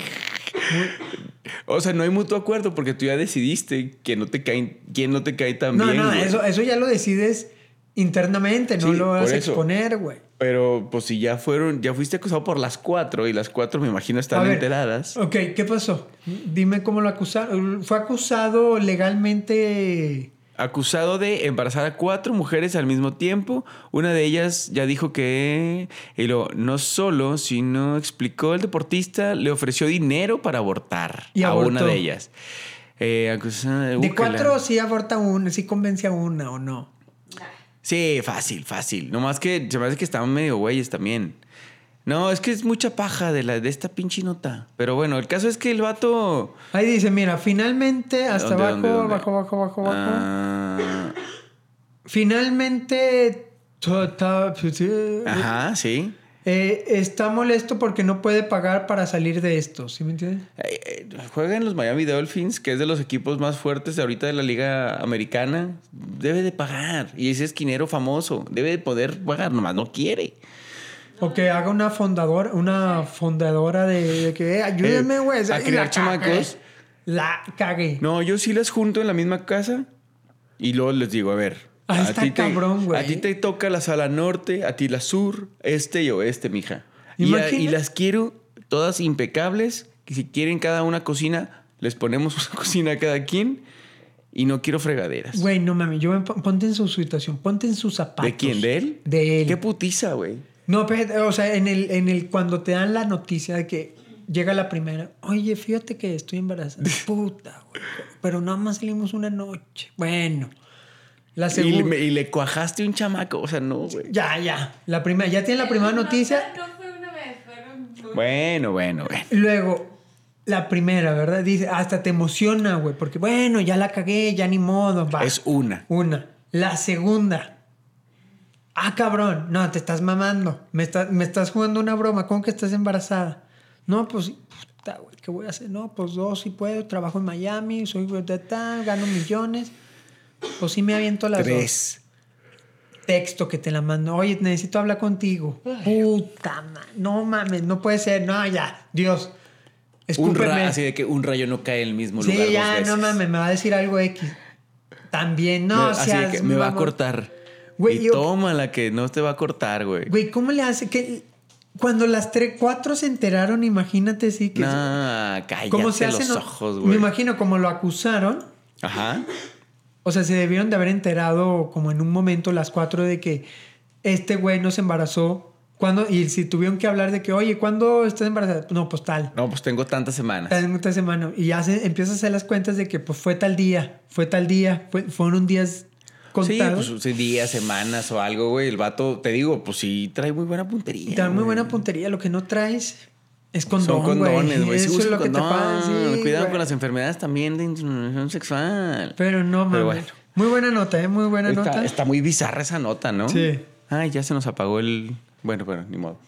O sea, no hay mutuo acuerdo porque tú ya decidiste que no te caen, quién no te cae tan No, bien. no, güey. eso, eso ya lo decides internamente, no Sí, lo vas a exponer, güey. Pero pues si ya fueron, ya fuiste acusado por las cuatro y las cuatro me imagino están ver, enteradas. Ok, ¿qué pasó? Dime cómo lo acusaron. ¿Fue acusado legalmente? Acusado de embarazar a cuatro mujeres al mismo tiempo. Una de ellas ya dijo que. Y lo, no solo, sino explicó el deportista, le ofreció dinero para abortar Y a abortó. una de ellas. Eh, acusada ¿De úcala. cuatro sí aborta una, sí convence a una o no? Sí, fácil, fácil. Nomás que se me hace que estaban medio güeyes también. No, es que es mucha paja de, la, de esta pinche nota. Pero bueno, el caso es que el vato. Ahí dice, mira, finalmente, hasta ¿Dónde, abajo, dónde, dónde? abajo, abajo, abajo, abajo. Ah, Finalmente, ajá, sí. eh, está molesto porque no puede pagar para salir de esto, ¿sí me entiendes? Eh, eh, Juega en los Miami Dolphins, que es de los equipos más fuertes de ahorita de la liga americana. Debe de pagar. Y ese esquinero famoso. Debe de poder pagar, nomás no quiere. O que haga una fundadora, una fundadora de, de que, eh, ayúdame, güey. a criar chamacos. La cagué. No, yo sí las junto en la misma casa y luego les digo, a ver. Ah, a ti te- cabrón, güey. A ti te toca la sala norte, a ti la sur, este y oeste, mija. Y, a- Imagina- y las quiero todas impecables. Que si quieren cada una cocina, les ponemos una cocina a cada quien. Y no quiero fregaderas. Güey, no mames, yo ponte en su situación, ponte en sus zapatos. ¿De quién? ¿De él? De él. Qué putiza, güey. No, pero, o sea, en el, en el, cuando te dan la noticia de que llega la primera, oye, fíjate que estoy embarazada. Puta, güey. Pero nada más salimos una noche. Bueno. La Y, segunda. me- y le cuajaste un chamaco. O sea, no, güey. Ya, ya. La primera, ya tiene la primera No, noticia. No fue una vez, fueron dos. Bueno, bueno, bueno. Luego, la primera, ¿verdad? Dice, hasta te emociona, güey. Porque, bueno, ya la cagué, ya ni modo. Va. Es una. Una. La segunda. Ah, cabrón. No, te estás mamando. Me, está- me estás jugando una broma. ¿Cómo que estás embarazada? No, pues, puta, güey, ¿qué voy a hacer? No, pues dos sí puedo. Trabajo en Miami, soy güey, de tal, gano millones. Pues sí me aviento las dos. Tres. Texto que te la mando. Oye, necesito hablar contigo. Puta, ma- no mames, no puede ser. No, ya, Dios. Un ra- así de que un rayo no cae en el mismo lugar. Sí, dos ya, veces. no mames, me va a decir algo X. También, no, Me- así de seas que me va a cortar. Güey, y yo- toma la que no te va a cortar, güey. Güey, ¿cómo le hace? ¿Qué, Cuando las tres, cuatro se enteraron, imagínate, sí, que... Nah, cállate como se los hacen, ojos, Me güey. imagino como lo acusaron, Ajá. o sea, se debieron de haber enterado como en un momento las cuatro de que este güey no se embarazó. Cuando, y si tuvieron que hablar de que, oye, ¿cuándo estás embarazada? No, pues tal. No, pues tengo tantas semanas. Tal esta semana. Y ya se, empiezas a hacer las cuentas de que pues fue tal día, fue tal día, fue- fueron días Sí, contados. pues sí, días, semanas o algo, güey. El vato, te digo, pues sí trae muy buena puntería. dan muy buena puntería. Lo que no traes es condón, Son condones, güey. Sí, Eso es lo que te pasa. sí, Cuidado con las enfermedades también de transmisión sexual. Pero no, mames. Bueno. Muy buena nota, ¿eh? Muy buena Está, nota. está muy bizarra esa nota, ¿no? Sí. Ay, ya se nos apagó el. Bueno, bueno, ni modo.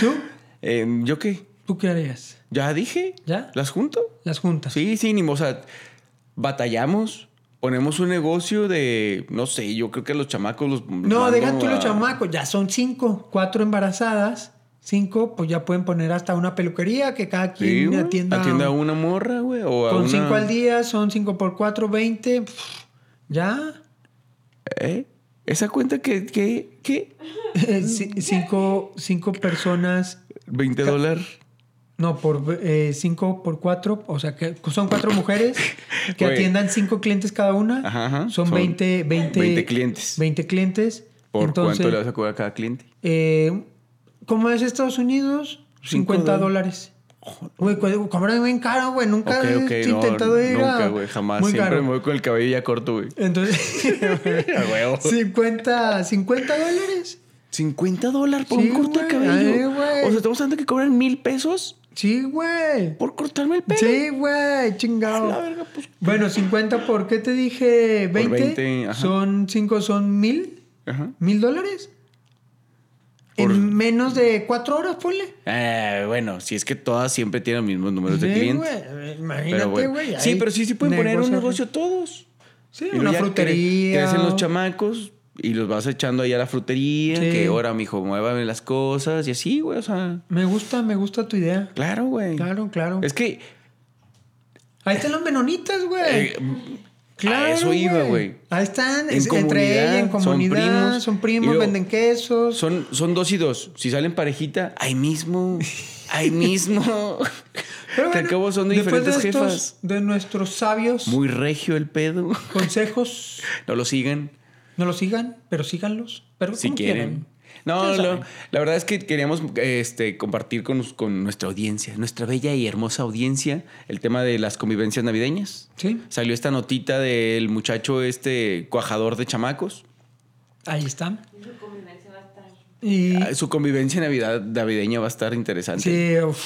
¿Tú? Eh, ¿Yo qué? ¿Tú qué harías? ¿Ya dije? ¿Ya? ¿Las junto? Las juntas. Sí, sí, ni modo. O sea, batallamos. Ponemos un negocio de, no sé, yo creo que los chamacos los. No, deja tú los chamacos. Ya son cinco. Cuatro embarazadas. Cinco, pues ya pueden poner hasta una peluquería que cada Sí, quien güey. atienda. Atienda a una morra, güey. O a con una- cinco al día, son cinco por cuatro, veinte. Pff, Ya. ¿Eh? ¿Esa cuenta que, que, que? Cinco, cinco personas. 20 dólares. No, por eh, cinco por cuatro. O sea, que son cuatro mujeres que atiendan cinco clientes cada una. Ajá, ajá. Son, Son 20, 20, 20 clientes. 20 clientes. ¿Por Entonces, cuánto le vas a cobrar a cada cliente? eh, ¿Cómo es Estados Unidos? Cinco 50 dólares. Güey, cobran bien caro, güey. Nunca Ok, ok, he no, intentado ir a- Nunca, güey, jamás. Muy Siempre caro. me voy con el cabello ya corto, güey. Entonces, A huevo. 50, 50 dólares. 50 dólares por Sí, un corte de güey. cabello. Ay, o sea, estamos hablando que cobran mil pesos Sí, güey. por cortarme el pelo. Sí, güey, chingado. La verga, pues. Bueno, 50 por qué te dije 20. 20, ajá. son 5, son mil. Ajá. ¿Mil dólares? Por- En menos de cuatro horas, ponle. Eh, bueno, si es que todas siempre tienen los mismos números de clientes. güey. Imagínate, bueno. güey. Sí, pero sí, sí pueden poner un negocio todos. Sí, Y una ya cre- frutería. Crecen los chamacos y los vas echando ahí a la frutería. Sí. Que ahora, mijo, muévame las cosas y así, güey. O sea, Me gusta, me gusta tu idea. claro, güey. Claro, claro. Es que Ahí están los menonitas, güey. eh, a eso iba, güey. Ahí están, En es- entre ella, en son comunidad, son primos. primos, Y luego- venden quesos. Son, son dos y dos. Si salen parejita, ahí mismo. Ahí mismo. Pero que bueno, al cabo son de diferentes de estos- jefas. De nuestros sabios Muy regio el pedo. consejos, No lo sigan no los sigan, pero síganlos. Pero si quieren. quieran. No, saben. la verdad es que queríamos este, compartir con, con nuestra audiencia, nuestra bella y hermosa audiencia, el tema de las convivencias navideñas. Sí, Salió esta notita del muchacho este cuajador de chamacos. ahí están. Su convivencia va a estar. Y Ah, Su convivencia navidad, navideña va a estar interesante. sí, uf,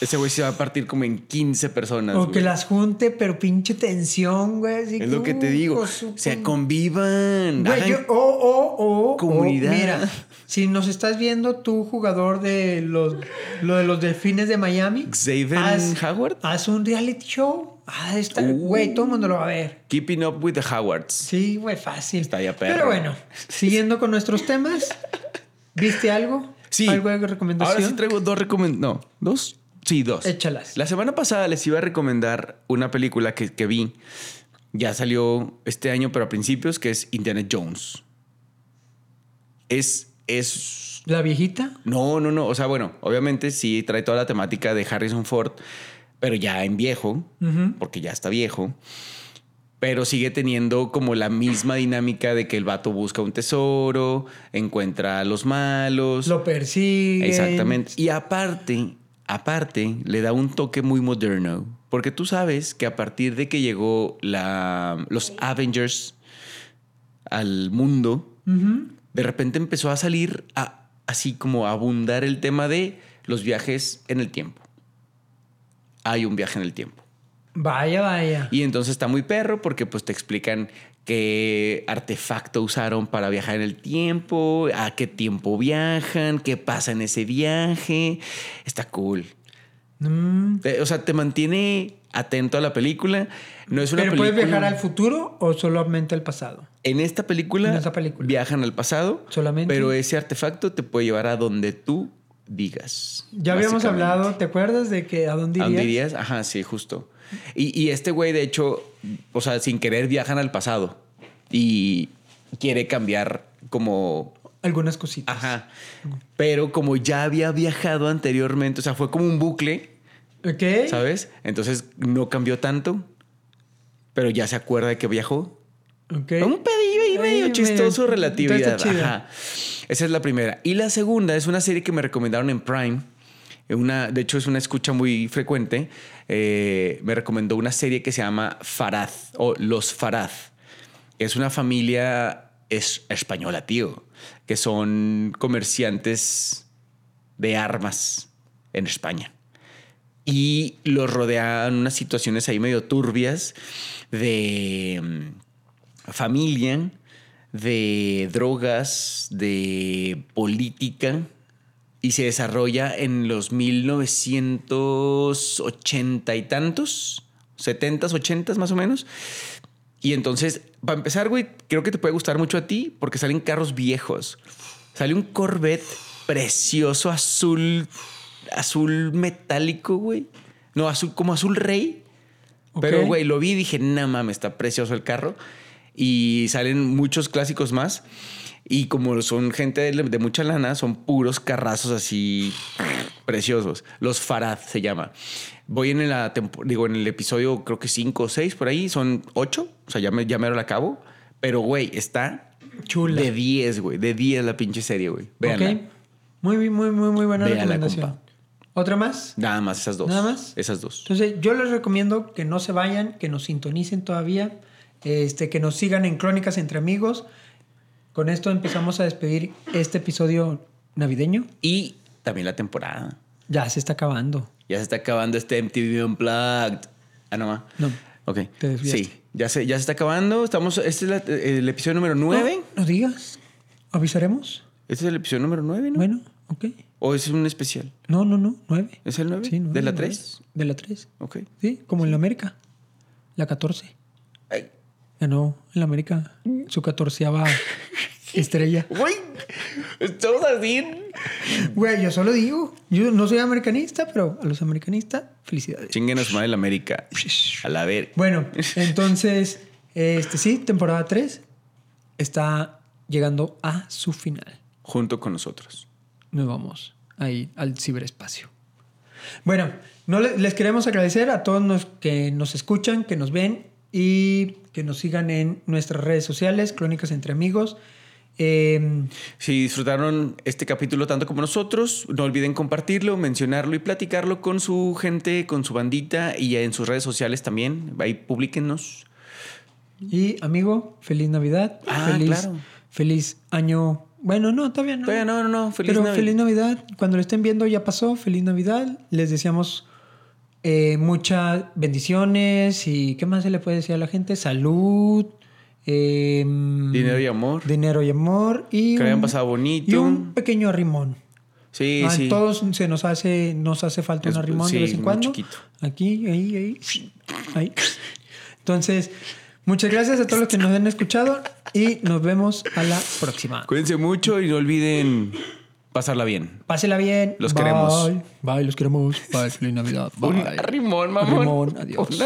Ese güey se va a partir como en 15 personas. o güey. que las junte, pero pinche tensión, güey. así Es lo que te digo. hijo de su O sea, pin- convivan. Güey, hagan- yo- o, o, o, o, Comunidad. mira, si nos estás viendo, tú, jugador de los, lo de los delfines de Miami, Xavier haz, Howard. haz un reality show. Ah, está, Uh. güey, todo el mundo lo va a ver. Keeping up with the Howards. Sí, güey, fácil. Está ya perro. Pero bueno, siguiendo con nuestros temas, ¿viste algo? Sí. ¿Algo de recomendación? Ahora sí traigo dos recomendaciones. No, ¿dos? Sí, dos. Échalas. La semana pasada les iba a recomendar una película que, que vi. Ya salió este año, pero a principios, que es Indiana Jones. Es. es ¿La viejita? no, no, no. O sea, bueno, obviamente sí trae toda la temática de Harrison Ford, pero ya en viejo, porque ya está viejo. Pero sigue teniendo como la misma dinámica de que el vato busca un tesoro, encuentra a los malos. Lo persigue. Exactamente. Y aparte, aparte, le da un toque muy moderno. Porque tú sabes que a partir de que llegó la, los Avengers al mundo, de repente empezó a salir a- así como a abundar el tema de los viajes en el tiempo. Hay un viaje en el tiempo. Vaya, vaya. Y entonces está muy perro porque pues te explican qué artefacto usaron para viajar en el tiempo, a qué tiempo viajan, qué pasa en ese viaje. Está cool. Mm. Te- O sea, te mantiene atento a la película. No es una ¿Pero película. puedes viajar al futuro o solamente al pasado? En esta película, En esta película. viajan al pasado, Solamente. pero ese artefacto te puede llevar a donde tú digas. Ya habíamos hablado, ¿te acuerdas de que a dónde ¿A dónde irías? irías? Ajá, sí, justo. Y, y este güey, de hecho, o sea, sin querer viajan al pasado y quiere cambiar como algunas cositas. Ajá. Pero como ya había viajado anteriormente, o sea, fue como un bucle, Ok. ¿sabes? Entonces no cambió tanto, pero ya se acuerda de que viajó. Ok. Un pedillo ahí medio chistoso, relatividad. Ajá. Esa es la primera. Y la segunda es una serie que me recomendaron en Prime. De hecho, es una escucha muy frecuente. Eh, me recomendó una serie que se llama Farad o Los Farad. Es una familia es, española, tío, que son comerciantes de armas en España. Y los rodean unas situaciones ahí medio turbias de mm, familia, de drogas, de política. Y se desarrolla en los 1980 y tantos, 70s, 80s más o menos. Y entonces, para empezar, güey, creo que te puede gustar mucho a ti porque salen carros viejos. Sale un Corvette precioso, azul, azul metálico, güey. No, azul, como azul rey. Pero, güey, lo vi y dije, no mames, está precioso el carro. Y salen muchos clásicos más. Y como son gente de, de mucha lana, son puros carrazos así preciosos. Los Farad se llama. Voy en la digo en el episodio creo que 5 o 6 por ahí, son 8, o sea, ya me ya mero la acabo, pero güey, está Chula. de 10, güey, de 10 la pinche serie, güey. Véanla. Ok. Muy, muy, muy, muy buena Véanla, recomendación. compa. ¿Otra más? Nada más esas dos. ¿Nada más? Esas dos. Entonces, yo les recomiendo que no se vayan, que nos sintonicen todavía, este, que nos sigan en Crónicas entre Amigos. Con esto empezamos a despedir este episodio navideño. Y también la temporada. Ya se está acabando. Ya se está acabando este MTV Unplugged. Ah, no, ma. No. Ok. Te. Sí, ya se, ya se está acabando. Estamos, este es la- el episodio número 9. No, no digas. ¿Avisaremos? Este es el episodio número 9, ¿no? Bueno, ok. ¿O es un especial? No, no, no. Nueve. ¿Es el 9? Sí, nueve, ¿De la nueve. 3? De la 3. Ok. Sí, como en la América. La 14. Ganó en la América su catorceava estrella. Güey, estamos así. Güey, yo solo digo. Yo no soy americanista, pero a los americanistas, felicidades. Chinguen a su madre la América. A la ver. Bueno, entonces, este sí, temporada 3 está llegando a su final. Junto con nosotros. Nos vamos ahí al ciberespacio. Bueno, no le- les queremos agradecer a todos los que nos escuchan, que nos ven y que nos sigan en nuestras redes sociales, Crónicas entre Amigos. Eh, Si disfrutaron este capítulo tanto como nosotros, no olviden compartirlo, mencionarlo y platicarlo con su gente, con su bandita y en sus redes sociales también. Ahí publíquenos. y amigo, feliz Navidad. Ah, feliz, claro. feliz año. Bueno, no, todavía no. Todavía no, no, no. Feliz Pero Navidad. feliz Navidad. Cuando lo estén viendo ya pasó. Feliz Navidad. Les deseamos eh, muchas bendiciones y ¿qué más se le puede decir a la gente? Salud. eh, Dinero y amor. Dinero y amor. Y Que hayan pasado bonito. Y un pequeño arrimón. Sí, a sí. todos se nos hace, nos hace falta un arrimón sí, de vez en cuando. chiquito. Aquí, ahí, ahí, ahí. Entonces, muchas gracias a todos los que nos han escuchado y nos vemos a la próxima. Cuídense mucho y no olviden pasarla bien. Pásela bien. Los Bye. queremos. Bye, los queremos. Bye, feliz Navidad. Bye. Un arrimón, mamón. Arrimón, adiós. Un